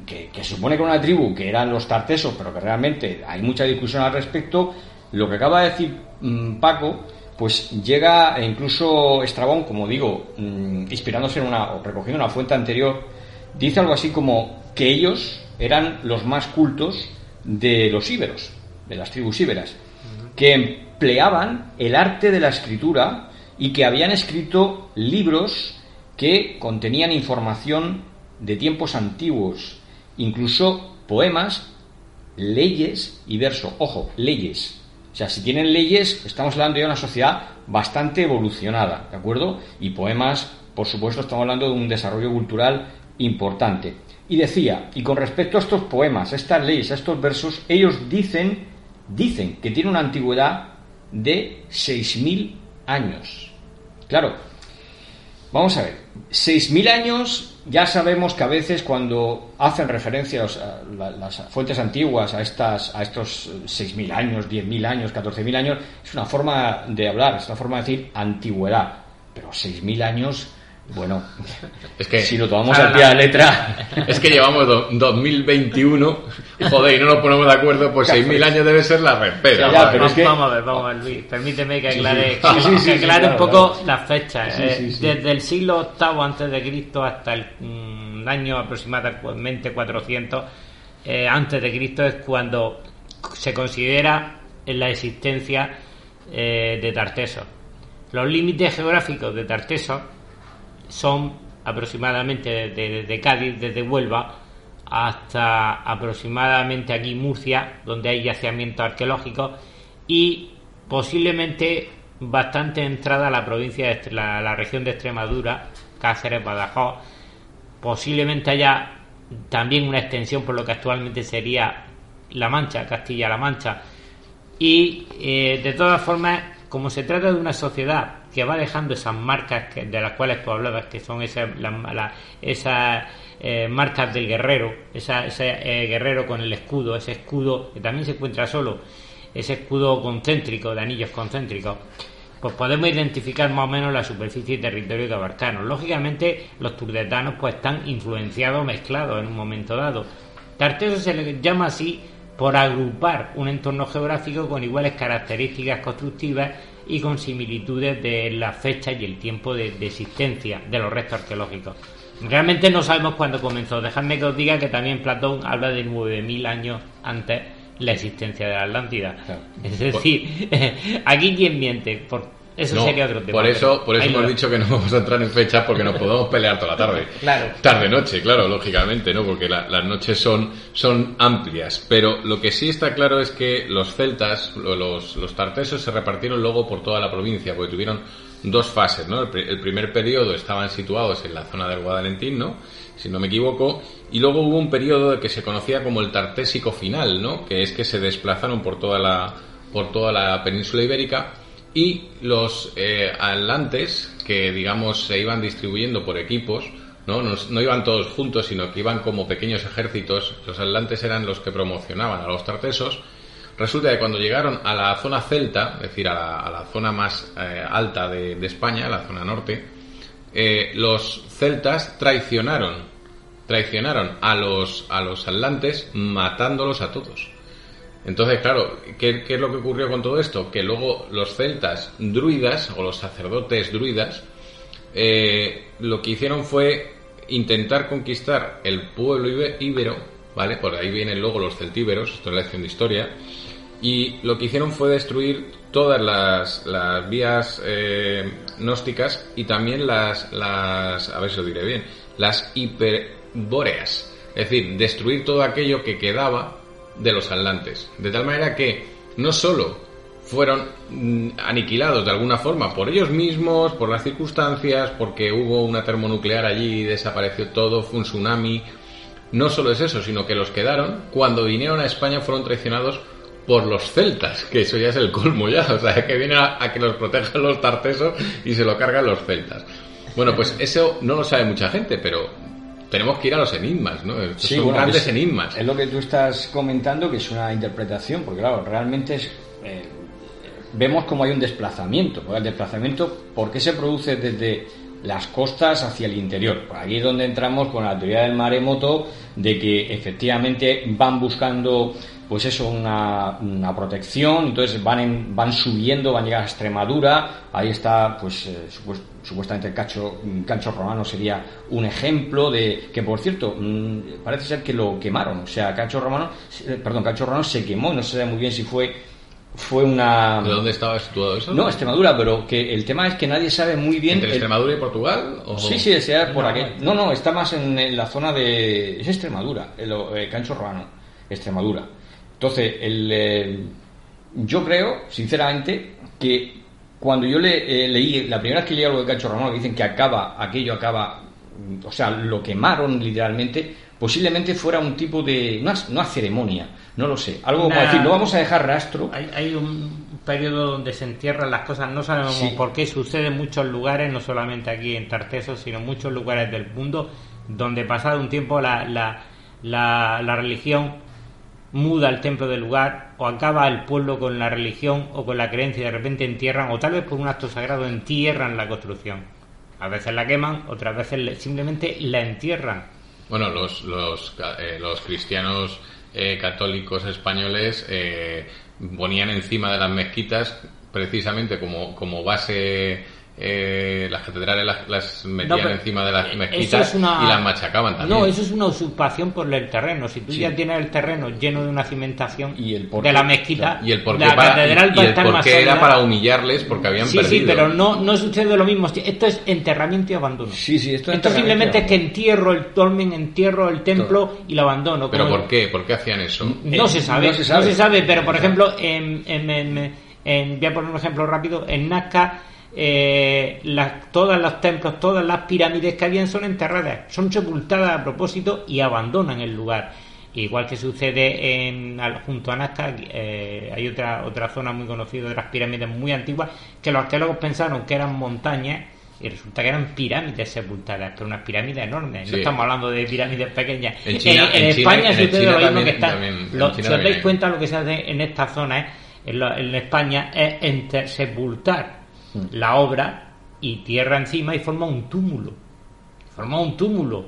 [SPEAKER 11] que, que, supone que era una tribu que eran los tartesos, pero que realmente hay mucha discusión al respecto, lo que acaba de decir mmm, Paco, pues llega e incluso Estrabón, como digo, mmm, inspirándose en una, o recogiendo una fuente anterior, dice algo así como que ellos eran los más cultos de los íberos, de las tribus íberas, que empleaban el arte de la escritura y que habían escrito libros que contenían información de tiempos antiguos, incluso poemas, leyes y verso. Ojo, leyes. O sea, si tienen leyes, estamos hablando de una sociedad bastante evolucionada, ¿de acuerdo? Y poemas, por supuesto, estamos hablando de un desarrollo cultural importante. Y decía, y con respecto a estos poemas, a estas leyes, a estos versos, ellos dicen, dicen que tiene una antigüedad de 6.000 años. Claro, vamos a ver, 6.000 años ya sabemos que a veces cuando hacen referencias a las fuentes antiguas a, estas, a estos 6.000 años, 10.000 años, 14.000 años, es una forma de hablar, es una forma de decir antigüedad. Pero 6.000 años bueno,
[SPEAKER 10] es que
[SPEAKER 11] si lo tomamos al pie de la letra.
[SPEAKER 10] Es que llevamos do, 2021 Joder, y no nos ponemos de acuerdo, pues 6.000 años debe ser la respera.
[SPEAKER 12] Ya, pero vamos, a ver, vamos a ver, Luis. Permíteme que aclare, que, aclare un poco las fechas. Eh, desde el siglo VIII antes de Cristo hasta el mm, año aproximadamente 400 eh, antes de Cristo es cuando se considera la existencia eh, de Tarteso. Los límites geográficos de Tarteso son aproximadamente desde Cádiz, desde Huelva, hasta aproximadamente aquí Murcia, donde hay yacimientos arqueológicos, y posiblemente bastante entrada a la provincia de la, la región de Extremadura, Cáceres, Badajoz, posiblemente haya también una extensión por lo que actualmente sería La Mancha, Castilla-La Mancha, y eh, de todas formas, como se trata de una sociedad que va dejando esas marcas de las cuales tú hablabas, que son esas, esas eh, marcas del guerrero, ese eh, guerrero con el escudo, ese escudo que también se encuentra solo, ese escudo concéntrico, de anillos concéntricos, pues podemos identificar más o menos la superficie y territorio que abarcaron. Lógicamente, los turdetanos pues están influenciados, mezclados en un momento dado. Tarteso se le llama así por agrupar un entorno geográfico con iguales características constructivas y con similitudes de la fecha y el tiempo de, existencia de los restos arqueológicos. Realmente no sabemos cuándo comenzó. Dejadme que os diga que también Platón habla de 9.000 años antes la existencia de la Atlántida. Es decir, aquí quien miente, por, eso sería otro tema.
[SPEAKER 10] Por eso, por eso hemos dicho que no vamos a entrar en fechas porque nos podemos pelear toda la tarde.
[SPEAKER 3] claro.
[SPEAKER 10] Tarde-noche, claro, lógicamente, ¿no? Porque las noches son, son amplias. Pero lo que sí está claro es que los celtas, los, los tartesos, se repartieron luego por toda la provincia, porque tuvieron dos fases, ¿no? El, primer periodo estaban situados en la zona del Guadalentín, ¿no? Si no me equivoco. Y luego hubo un periodo que se conocía como el tartésico final, ¿no? Que es que se desplazaron por toda la, por toda la península ibérica y los eh, atlantes que digamos se iban distribuyendo por equipos ¿no? ¿no? iban todos juntos sino que iban como pequeños ejércitos los atlantes eran los que promocionaban a los tartesos resulta que cuando llegaron a la zona celta es decir a la, zona más eh, alta de, España la zona norte eh, los celtas traicionaron traicionaron a los a los atlantes matándolos a todos entonces, claro, ¿qué, es lo que ocurrió con todo esto? Que luego los celtas druidas, o los sacerdotes druidas, eh, lo que hicieron fue intentar conquistar el pueblo íbero, ¿vale? Por ahí vienen luego los celtíberos, esto es lección de historia, y lo que hicieron fue destruir todas las, vías eh, gnósticas y también las, las, a ver si lo diré bien, las hiperbóreas, es decir, destruir todo aquello que quedaba de los atlantes. De tal manera que no solo fueron mm, aniquilados de alguna forma por ellos mismos, por las circunstancias, porque hubo una termonuclear allí y desapareció todo, fue un tsunami. No solo es eso, sino que los quedaron, cuando vinieron a España fueron traicionados por los celtas, que eso ya es el colmo ya, o sea, que vienen a, a que los protejan los tartesos y se lo cargan los celtas. Bueno, pues eso no lo sabe mucha gente, pero tenemos que ir a los enigmas, ¿no? son grandes enigmas.
[SPEAKER 11] Es lo que tú estás comentando, que es una interpretación, porque claro, realmente es, eh, vemos como hay un desplazamiento. El desplazamiento, ¿por qué se produce desde las costas hacia el interior? Por ahí es donde entramos con la teoría del maremoto, de que efectivamente van buscando pues eso, una, una protección, entonces van, van subiendo, van a llegar a Extremadura, ahí está, pues eh, supuestamente el cacho, cancho romano sería un ejemplo de, que por cierto, mm, parece ser que lo quemaron, o sea, cancho romano, eh, perdón, cancho romano se quemó, no sé muy bien si fue fue una...
[SPEAKER 10] ¿De dónde estaba situado eso?
[SPEAKER 11] No, Extremadura, pero que el tema es que nadie sabe muy bien...
[SPEAKER 10] ¿Entre Extremadura y Portugal?
[SPEAKER 11] Sí, sí, sea por aquí. No, no, está más en, la zona de... Es Extremadura, el, el cancho romano, Extremadura. Entonces, el, eh, yo creo, sinceramente, que cuando yo le, eh, leí, la primera vez que leí algo de Cacho Romano, dicen que acaba, aquello acaba, o sea, lo quemaron literalmente, posiblemente fuera un tipo de, no, no a ceremonia, no lo sé, algo como decir, no vamos a dejar rastro.
[SPEAKER 12] Hay, un periodo donde se entierran las cosas, no sabemos por qué sucede en muchos lugares, no solamente aquí en Tarteso, sino en muchos lugares del mundo, donde pasado un tiempo la, la, la, la religión muda el templo del lugar o acaba el pueblo con la religión o con la creencia y de repente entierran o tal vez por un acto sagrado entierran la construcción. A veces la queman, otras veces simplemente la entierran.
[SPEAKER 10] Bueno, los, los, eh, los cristianos eh, católicos españoles eh, ponían encima de las mezquitas precisamente como, como base eh, las catedrales las, las metían
[SPEAKER 12] No,
[SPEAKER 10] encima de las mezquitas
[SPEAKER 12] eso es una-
[SPEAKER 10] y las machacaban también.
[SPEAKER 12] No, eso es una usurpación por el terreno. Si tú
[SPEAKER 10] Sí.
[SPEAKER 12] ya tienes el terreno lleno de una cimentación de la mezquita,
[SPEAKER 10] y el por qué
[SPEAKER 12] la
[SPEAKER 10] para-
[SPEAKER 12] catedral
[SPEAKER 10] y
[SPEAKER 12] va a
[SPEAKER 10] el
[SPEAKER 12] estar
[SPEAKER 10] por
[SPEAKER 12] más
[SPEAKER 10] qué era para humillarles porque habían
[SPEAKER 12] Sí,
[SPEAKER 10] perdido.
[SPEAKER 12] sí, pero no, no sucede lo mismo. Esto es enterramiento y abandono.
[SPEAKER 11] Sí, sí, esto es
[SPEAKER 12] Esto simplemente es que entierro el dolmen, entierro el templo y lo abandono.
[SPEAKER 10] ¿Pero por qué? ¿Por qué hacían eso?
[SPEAKER 12] No
[SPEAKER 11] Eh,
[SPEAKER 12] se sabe,
[SPEAKER 11] no se sabe.
[SPEAKER 12] no se sabe, pero por ejemplo, en, en- en- en- voy a poner un ejemplo rápido, en Nazca eh, las- todos los templos, todas las pirámides que habían son enterradas, son sepultadas a propósito y abandonan el lugar. Igual que sucede en, junto a Nazca, eh, hay otra, otra zona muy conocida de las pirámides muy antiguas que los arqueólogos pensaron que eran montañas y resulta que eran pirámides sepultadas, pero unas pirámides enormes.
[SPEAKER 10] Sí.
[SPEAKER 12] No estamos hablando de pirámides pequeñas.
[SPEAKER 10] En China-
[SPEAKER 12] en,
[SPEAKER 10] en China-
[SPEAKER 12] España sucede lo mismo
[SPEAKER 10] también-
[SPEAKER 12] que está.
[SPEAKER 10] también-
[SPEAKER 12] lo- si os dais cuenta lo que se hace en esta zona, ¿eh? en, la- en España, es sepultar
[SPEAKER 10] Mm.
[SPEAKER 12] la obra y tierra encima y forma un túmulo. Forma un túmulo.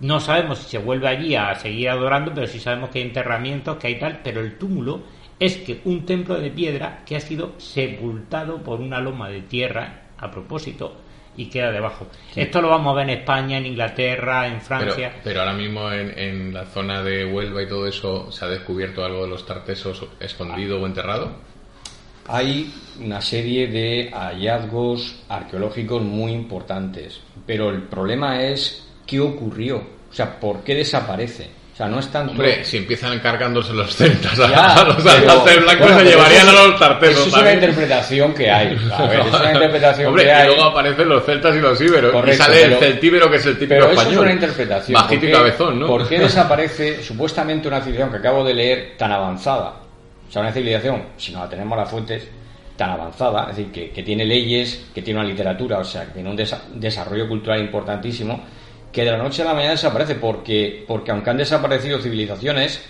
[SPEAKER 12] No sabemos si se vuelve allí a seguir adorando, pero sí sabemos que hay enterramientos, que hay tal, pero el túmulo es que un templo de piedra que ha sido sepultado por una loma de tierra a propósito y queda debajo.
[SPEAKER 10] Sí.
[SPEAKER 12] Esto lo vamos a ver en España, en Inglaterra, en Francia.
[SPEAKER 10] pero ahora mismo en, en la zona de Huelva y todo eso, ¿se ha descubierto algo de los tartesos escondido o enterrado?
[SPEAKER 11] Hay una serie de hallazgos arqueológicos muy importantes, pero el problema es qué ocurrió, o sea, por qué desaparece. O sea, no es tanto...
[SPEAKER 10] Hombre, si empiezan cargándose los celtas a,
[SPEAKER 11] Ya,
[SPEAKER 10] a los alces blancos
[SPEAKER 11] bueno,
[SPEAKER 10] se llevarían
[SPEAKER 11] eso
[SPEAKER 10] a los tartesos
[SPEAKER 11] Eso es una interpretación que hay. A ver, es una interpretación
[SPEAKER 10] Hombre,
[SPEAKER 11] que
[SPEAKER 10] y
[SPEAKER 11] hay.
[SPEAKER 10] luego aparecen los celtas y los íberos.
[SPEAKER 11] Correcto,
[SPEAKER 10] y sale el celtíbero, que es el típico
[SPEAKER 11] Pero eso
[SPEAKER 10] español.
[SPEAKER 11] es una interpretación.
[SPEAKER 10] Bajito
[SPEAKER 11] ¿Por
[SPEAKER 10] y cabezón, ¿no?
[SPEAKER 11] ¿Por qué desaparece supuestamente una civilización que acabo de leer tan avanzada? O sea, una civilización, si no la tenemos las fuentes, tan avanzada, es decir, que, que tiene leyes, que tiene una literatura, o sea, que tiene un desa- desarrollo cultural importantísimo, que de la noche a la mañana desaparece, porque, porque aunque han desaparecido civilizaciones,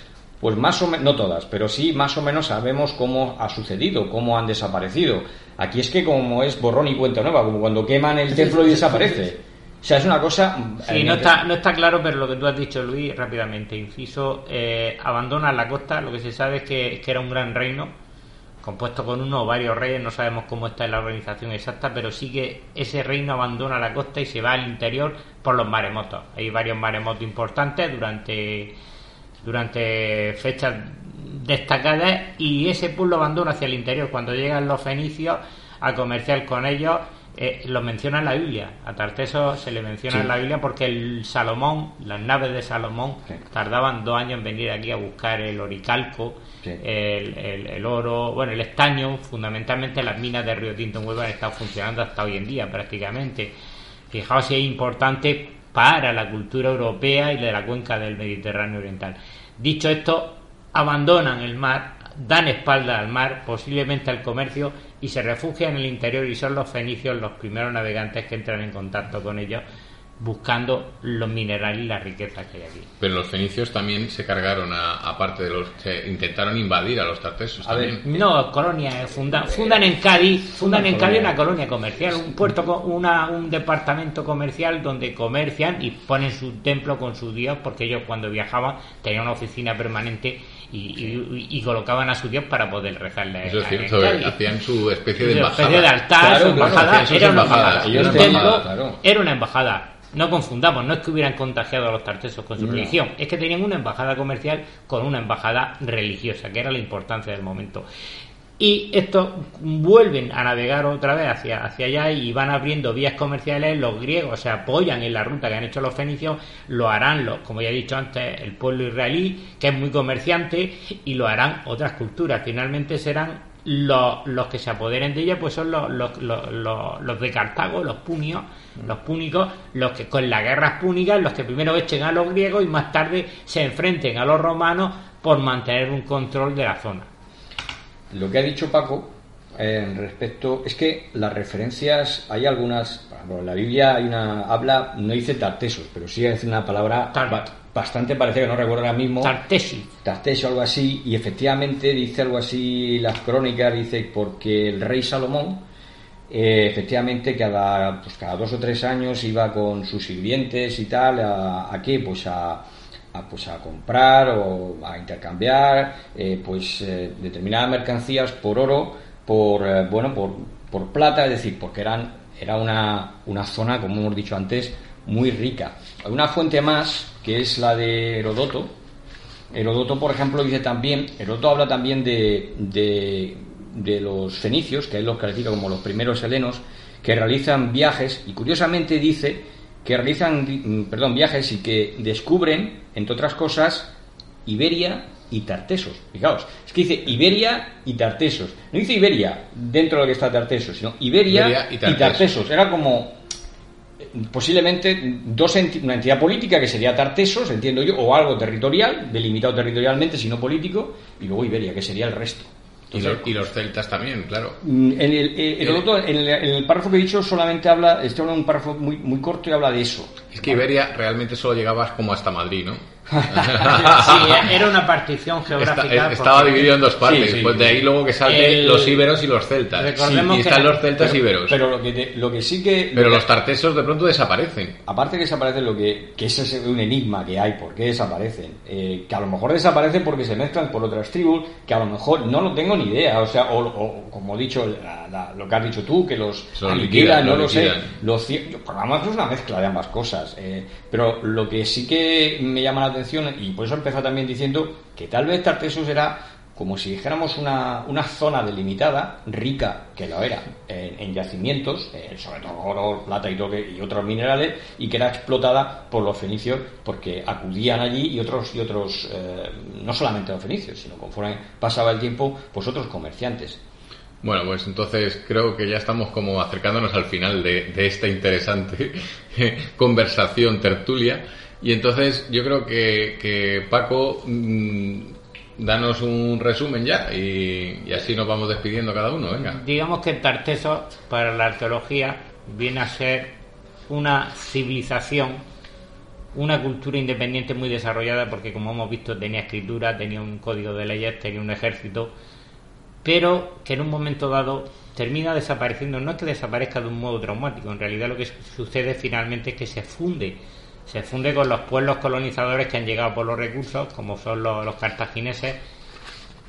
[SPEAKER 11] pues más o menos, no todas, pero sí más o menos sabemos cómo ha sucedido, cómo han desaparecido. Aquí es que como es borrón y cuenta nueva, como cuando queman el templo y desaparece. O sea, es una cosa...
[SPEAKER 12] Sí, no está, no está claro, pero lo que tú has dicho, Luis, rápidamente, inciso, eh, abandona la costa, lo que se sabe es que, que era un gran reino, compuesto con uno o varios reyes, no sabemos cómo está la organización exacta, pero sí que ese reino abandona la costa y se va al interior por los maremotos. Hay varios maremotos importantes durante, durante fechas destacadas y ese pueblo abandona hacia el interior. Cuando llegan los fenicios a comerciar con ellos, eh, lo menciona en la Biblia. A Tarteso se le menciona
[SPEAKER 11] Sí.
[SPEAKER 12] en la Biblia porque el Salomón, las naves de Salomón, tardaban dos años en venir aquí a buscar el oricalco, el, el- el oro, bueno, el estaño, fundamentalmente las minas de Río Tinto en Huelva han estado funcionando hasta hoy en día prácticamente. Fijaos si es importante para la cultura europea y de la cuenca del Mediterráneo Oriental. Dicho esto, abandonan el mar, dan espalda al mar, posiblemente al comercio, y se refugian en el interior y son los fenicios los primeros navegantes que entran en contacto con ellos buscando los minerales y las riquezas que hay aquí.
[SPEAKER 10] Pero los fenicios también se cargaron, a- aparte de los. Se intentaron invadir a los tartesos
[SPEAKER 11] A ver.
[SPEAKER 12] No, colonias, fundan, fundan en Cádiz, fundan en Cádiz una colonia comercial, un puerto, co- una, un departamento comercial donde comercian y ponen su templo con su dios, porque ellos cuando viajaban tenían una oficina permanente y, y- y colocaban a su dios para poder rezarle.
[SPEAKER 10] Eso es
[SPEAKER 12] a-
[SPEAKER 10] cierto,
[SPEAKER 12] Cádiz.
[SPEAKER 10] hacían su especie de embajada.
[SPEAKER 12] especie de altar,
[SPEAKER 10] Claro,
[SPEAKER 12] su embajada, era una embajada.
[SPEAKER 10] ellos claro.
[SPEAKER 12] era una embajada. No confundamos, no es que hubieran contagiado a los tartesos con su
[SPEAKER 11] No.
[SPEAKER 12] religión, es que tenían una embajada comercial con una embajada religiosa, que era la importancia del momento. Y estos vuelven a navegar otra vez hacia, hacia allá y van abriendo vías comerciales. Los griegos se apoyan en la ruta que han hecho los fenicios, lo harán, los, como ya he dicho antes, el pueblo israelí, que es muy comerciante, y lo harán otras culturas. Finalmente serán los, los que se apoderen de ella, pues son los, los, los, los- de Cartago, los punios, los púnicos, los que con las guerras púnicas, los que primero echen a los griegos y más tarde se enfrenten a los romanos por mantener un control de la zona.
[SPEAKER 11] Lo que ha dicho Paco eh, respecto es que las referencias hay algunas por ejemplo, en la Biblia hay una habla no dice tartesos pero sí dice una palabra ba- bastante parecida que no recuerdo ahora mismo.
[SPEAKER 12] Tartesi
[SPEAKER 11] tartesio algo así y efectivamente dice algo así las crónicas dice porque el rey Salomón eh, efectivamente cada pues cada dos o tres años iba con sus sirvientes y tal a, a qué pues a a, pues a comprar o a intercambiar eh, pues eh, determinadas mercancías por oro por eh, bueno por, por plata es decir porque eran era una, una zona como hemos dicho antes muy rica. Hay una fuente más que es la de Herodoto. Herodoto por ejemplo dice también Herodoto habla también de, de, de los fenicios que él los califica como los primeros helenos que realizan viajes y curiosamente dice que realizan mm, perdón, viajes y que descubren, entre otras cosas, Iberia y Tartesos. Fijaos, es que dice Iberia y Tartesos. No dice Iberia dentro de lo que está Tartesos, sino Iberia,
[SPEAKER 10] Iberia y
[SPEAKER 11] y,
[SPEAKER 10] Tartesos.
[SPEAKER 11] Era como eh, posiblemente dos enti- una entidad política que sería Tartesos, entiendo yo, o algo territorial, delimitado territorialmente, sino político, y luego Iberia, que sería el resto.
[SPEAKER 10] Y, lo- y los celtas también, claro.
[SPEAKER 11] Mm, En el, eh, Heródoto, en el, en el párrafo que he dicho solamente habla, estoy hablando de un párrafo muy, muy corto y habla de eso.
[SPEAKER 10] Es que Iberia realmente solo llegabas como hasta Madrid, ¿no?
[SPEAKER 12] Sí, era una partición geográfica.
[SPEAKER 10] Esta- estaba
[SPEAKER 12] porque-
[SPEAKER 10] dividido en dos partes.
[SPEAKER 11] Sí, sí.
[SPEAKER 10] pues de ahí luego que salten los íberos y los celtas.
[SPEAKER 12] Recordemos
[SPEAKER 10] y
[SPEAKER 12] que-
[SPEAKER 10] están los celtas
[SPEAKER 11] pero,
[SPEAKER 10] íberos.
[SPEAKER 11] Pero lo que, te- lo que sí que...
[SPEAKER 10] Pero los tartesos de pronto desaparecen.
[SPEAKER 11] Aparte que desaparecen lo que, que ese es un enigma que hay, ¿por qué desaparecen? Eh, que a lo mejor desaparecen porque se mezclan por otras tribus, que a lo mejor no lo tengo ni idea, o sea, o, o como he dicho, la- la- lo que has dicho tú, que los aniquilan, no lo sé. Los lo menos es una mezcla de ambas cosas. eh, pero lo que sí que me llama la atención, y por eso empezó también diciendo que tal vez Tartesos era como si dijéramos una, una zona delimitada, rica, que lo era, en, en yacimientos, sobre todo oro, plata y, todo que- y otros minerales, y que era explotada por los fenicios porque acudían allí y otros, y otros eh, no solamente los fenicios, sino conforme pasaba el tiempo, pues otros comerciantes.
[SPEAKER 10] Bueno, pues entonces creo que ya estamos como acercándonos al final de, esta interesante conversación, tertulia. Y entonces yo creo que, que Paco, mm, danos un resumen ya y, y así nos vamos despidiendo cada uno, venga.
[SPEAKER 12] Digamos que Tarteso, para la arqueología, viene a ser una civilización, una cultura independiente muy desarrollada, porque como hemos visto tenía escritura, tenía un código de leyes, tenía un ejército, pero que en un momento dado termina desapareciendo. No es que desaparezca de un modo traumático, en realidad lo que sucede finalmente es que se funde. Se funde con los pueblos colonizadores que han llegado por los recursos, como son los, cartagineses,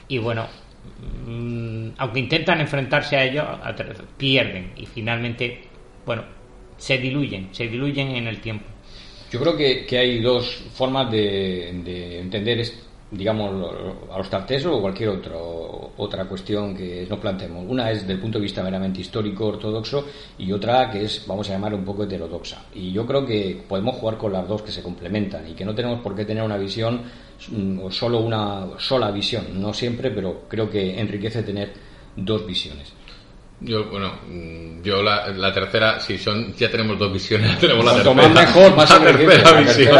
[SPEAKER 12] y bueno, mm, aunque intentan enfrentarse a ellos, pierden y finalmente, bueno, se diluyen, se diluyen en el tiempo.
[SPEAKER 11] Yo creo que, hay dos formas de, de entender, digamos, a los tartesos o cualquier otro, otra cuestión que nos planteemos. Una es del punto de vista meramente histórico, ortodoxo, y otra que es, vamos a llamar, un poco heterodoxa. Y yo creo que podemos jugar con las dos que se complementan y que no tenemos por qué tener una visión mm, o solo una sola visión. No siempre, pero creo que enriquece tener dos visiones.
[SPEAKER 10] Yo, bueno, mm, yo la, la tercera, si son, ya tenemos dos visiones, tenemos la tercera,
[SPEAKER 11] mejor, más
[SPEAKER 10] la tercera visión,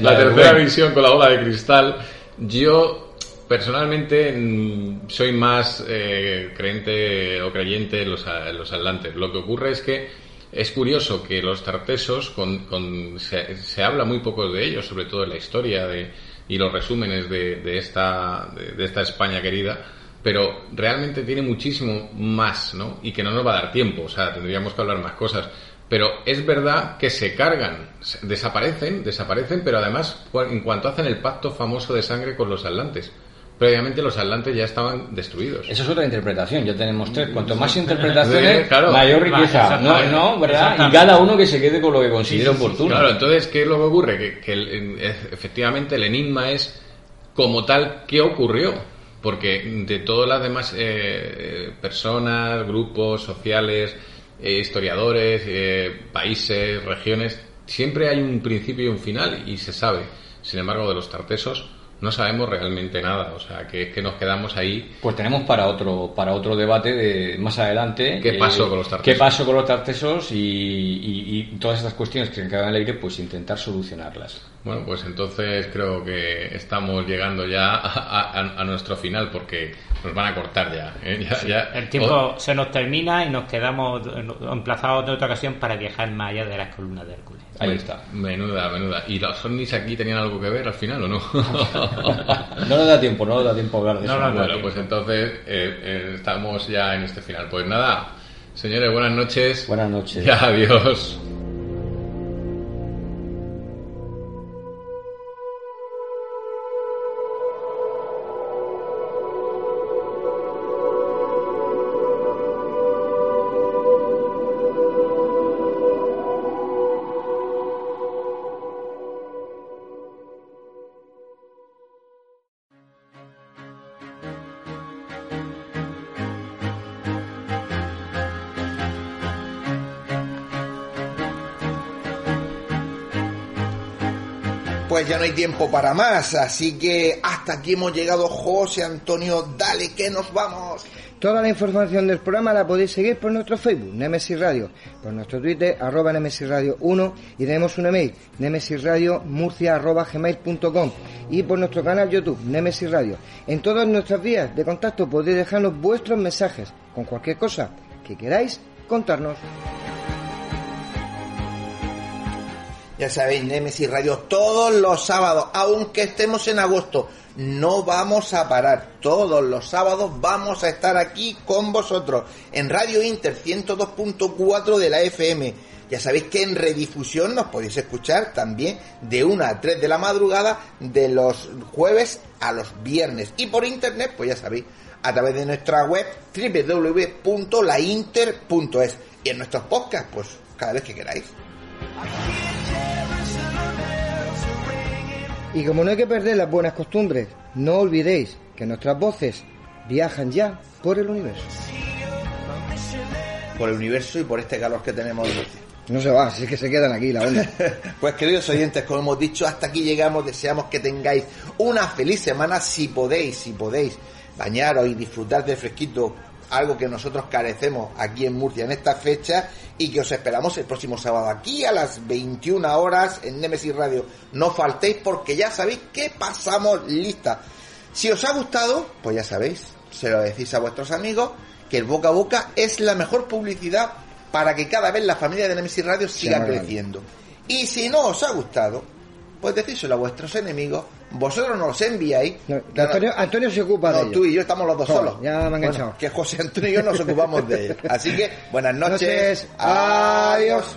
[SPEAKER 11] la
[SPEAKER 10] tercera visión con la bola de cristal. Yo, personalmente, mm, soy más eh, creyente o creyente en los, en los atlantes. Lo que ocurre es que es curioso que los tartesos, con, con- se, se habla muy poco de ellos, sobre todo en la historia de, y los resúmenes de, de esta, de, de esta España querida, pero realmente tiene muchísimo más, ¿no? Y que no nos va a dar tiempo, o sea, tendríamos que hablar más cosas. Pero es verdad que se cargan, desaparecen, desaparecen, pero además, en cuanto hacen el pacto famoso de sangre con los atlantes, previamente los atlantes ya estaban destruidos.
[SPEAKER 11] Esa es otra interpretación, ya tenemos tres. Cuanto más interpretaciones,
[SPEAKER 10] Sí, claro.
[SPEAKER 11] mayor riqueza. No, ¿verdad? Y cada uno que se quede con lo que considere
[SPEAKER 10] Sí, sí,
[SPEAKER 11] oportuno.
[SPEAKER 10] Claro, entonces, ¿qué es lo que ocurre? Que, que el- en- efectivamente el enigma es, como tal, ¿qué ocurrió? Porque de todas las demás eh, personas, grupos sociales, eh, historiadores, eh, países, regiones, siempre hay un principio y un final y se sabe. Sin embargo, de los tartesos no sabemos realmente nada. O sea, que, que nos quedamos ahí.
[SPEAKER 11] Pues tenemos para otro para otro debate de más adelante.
[SPEAKER 10] ¿Qué
[SPEAKER 11] eh,
[SPEAKER 10] pasó con los tartesos?
[SPEAKER 11] ¿Qué pasó con los tartesos y, y- y todas estas cuestiones que se quedan en el aire, pues intentar solucionarlas.
[SPEAKER 10] Bueno, pues entonces creo que estamos llegando ya a, a- a nuestro final porque nos van a cortar ya. ¿eh? Ya-
[SPEAKER 12] Sí,
[SPEAKER 10] ya-
[SPEAKER 12] el tiempo se nos termina y nos quedamos emplazados de otra ocasión para viajar más allá de las columnas de Hércules.
[SPEAKER 11] Ahí
[SPEAKER 10] Pues,
[SPEAKER 11] está.
[SPEAKER 10] Menuda, menuda. ¿Y los ovnis aquí tenían algo que ver al final o no?
[SPEAKER 11] No nos da tiempo, no nos da tiempo a hablar de
[SPEAKER 10] No
[SPEAKER 11] eso.
[SPEAKER 10] nos da Bueno, pues entonces eh, eh, estamos ya en este final. Pues nada, señores, buenas noches.
[SPEAKER 11] Buenas noches.
[SPEAKER 10] Ya, adiós.
[SPEAKER 2] Pues ya no hay tiempo para más, así que hasta aquí hemos llegado, José Antonio, dale que nos vamos.
[SPEAKER 3] Toda la información del programa la podéis seguir por nuestro Facebook, Nemesis Radio, por nuestro Twitter, arroba Nemesis Radio 1, y tenemos un email, nemesisradiomurcia arroba gmail.com, y por nuestro canal YouTube, Nemesis Radio. En todas nuestras vías de contacto podéis dejarnos vuestros mensajes con cualquier cosa que queráis contarnos.
[SPEAKER 2] Ya sabéis, Nemesis Radio todos los sábados, aunque estemos en agosto, no vamos a parar. Todos los sábados vamos a estar aquí con vosotros en Radio Inter 102.4 de la FM. Ya sabéis que en redifusión nos podéis escuchar también de 1 a 3 de la madrugada de los jueves a los viernes. Y por internet, pues ya sabéis, a través de nuestra web www.lainter.es. Y en nuestros podcasts, pues cada vez que queráis.
[SPEAKER 3] Y como no hay que perder las buenas costumbres, no olvidéis que nuestras voces viajan ya por el universo.
[SPEAKER 2] Por el universo y por este calor que tenemos.
[SPEAKER 3] No se va, así que se quedan aquí la onda.
[SPEAKER 2] pues queridos oyentes, como hemos dicho, hasta aquí llegamos. Deseamos que tengáis una feliz semana si podéis, si podéis bañaros y disfrutar del fresquito algo que nosotros carecemos aquí en Murcia en esta fecha y que os esperamos el próximo sábado aquí a las 21 horas en Nemesis Radio. No faltéis porque ya sabéis que pasamos lista. Si os ha gustado, pues ya sabéis, se lo decís a vuestros amigos, que el boca a boca es la mejor publicidad para que cada vez la familia de Nemesis Radio siga creciendo. Y si no os ha gustado, pues decíselo a vuestros enemigos vosotros nos los enviáis.
[SPEAKER 3] Antonio, Antonio, se ocupa de ello.
[SPEAKER 2] tú y yo estamos los dos solos.
[SPEAKER 3] Ya me han bueno,
[SPEAKER 2] Que José Antonio y yo nos ocupamos de él. Así que, buenas noches. Adiós.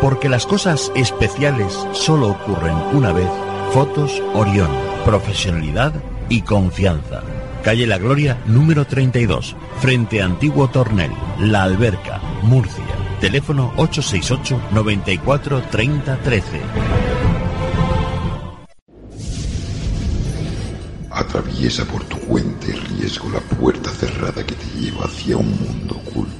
[SPEAKER 1] porque las cosas especiales solo ocurren una vez. Fotos Orión. Profesionalidad y confianza. Calle La Gloria, número 32, frente Antiguo Tornel, La Alberca, Murcia. Teléfono 868 94 30 13.
[SPEAKER 13] Atraviesa por tu cuenta y riesgo la puerta cerrada que te lleva hacia un mundo oculto.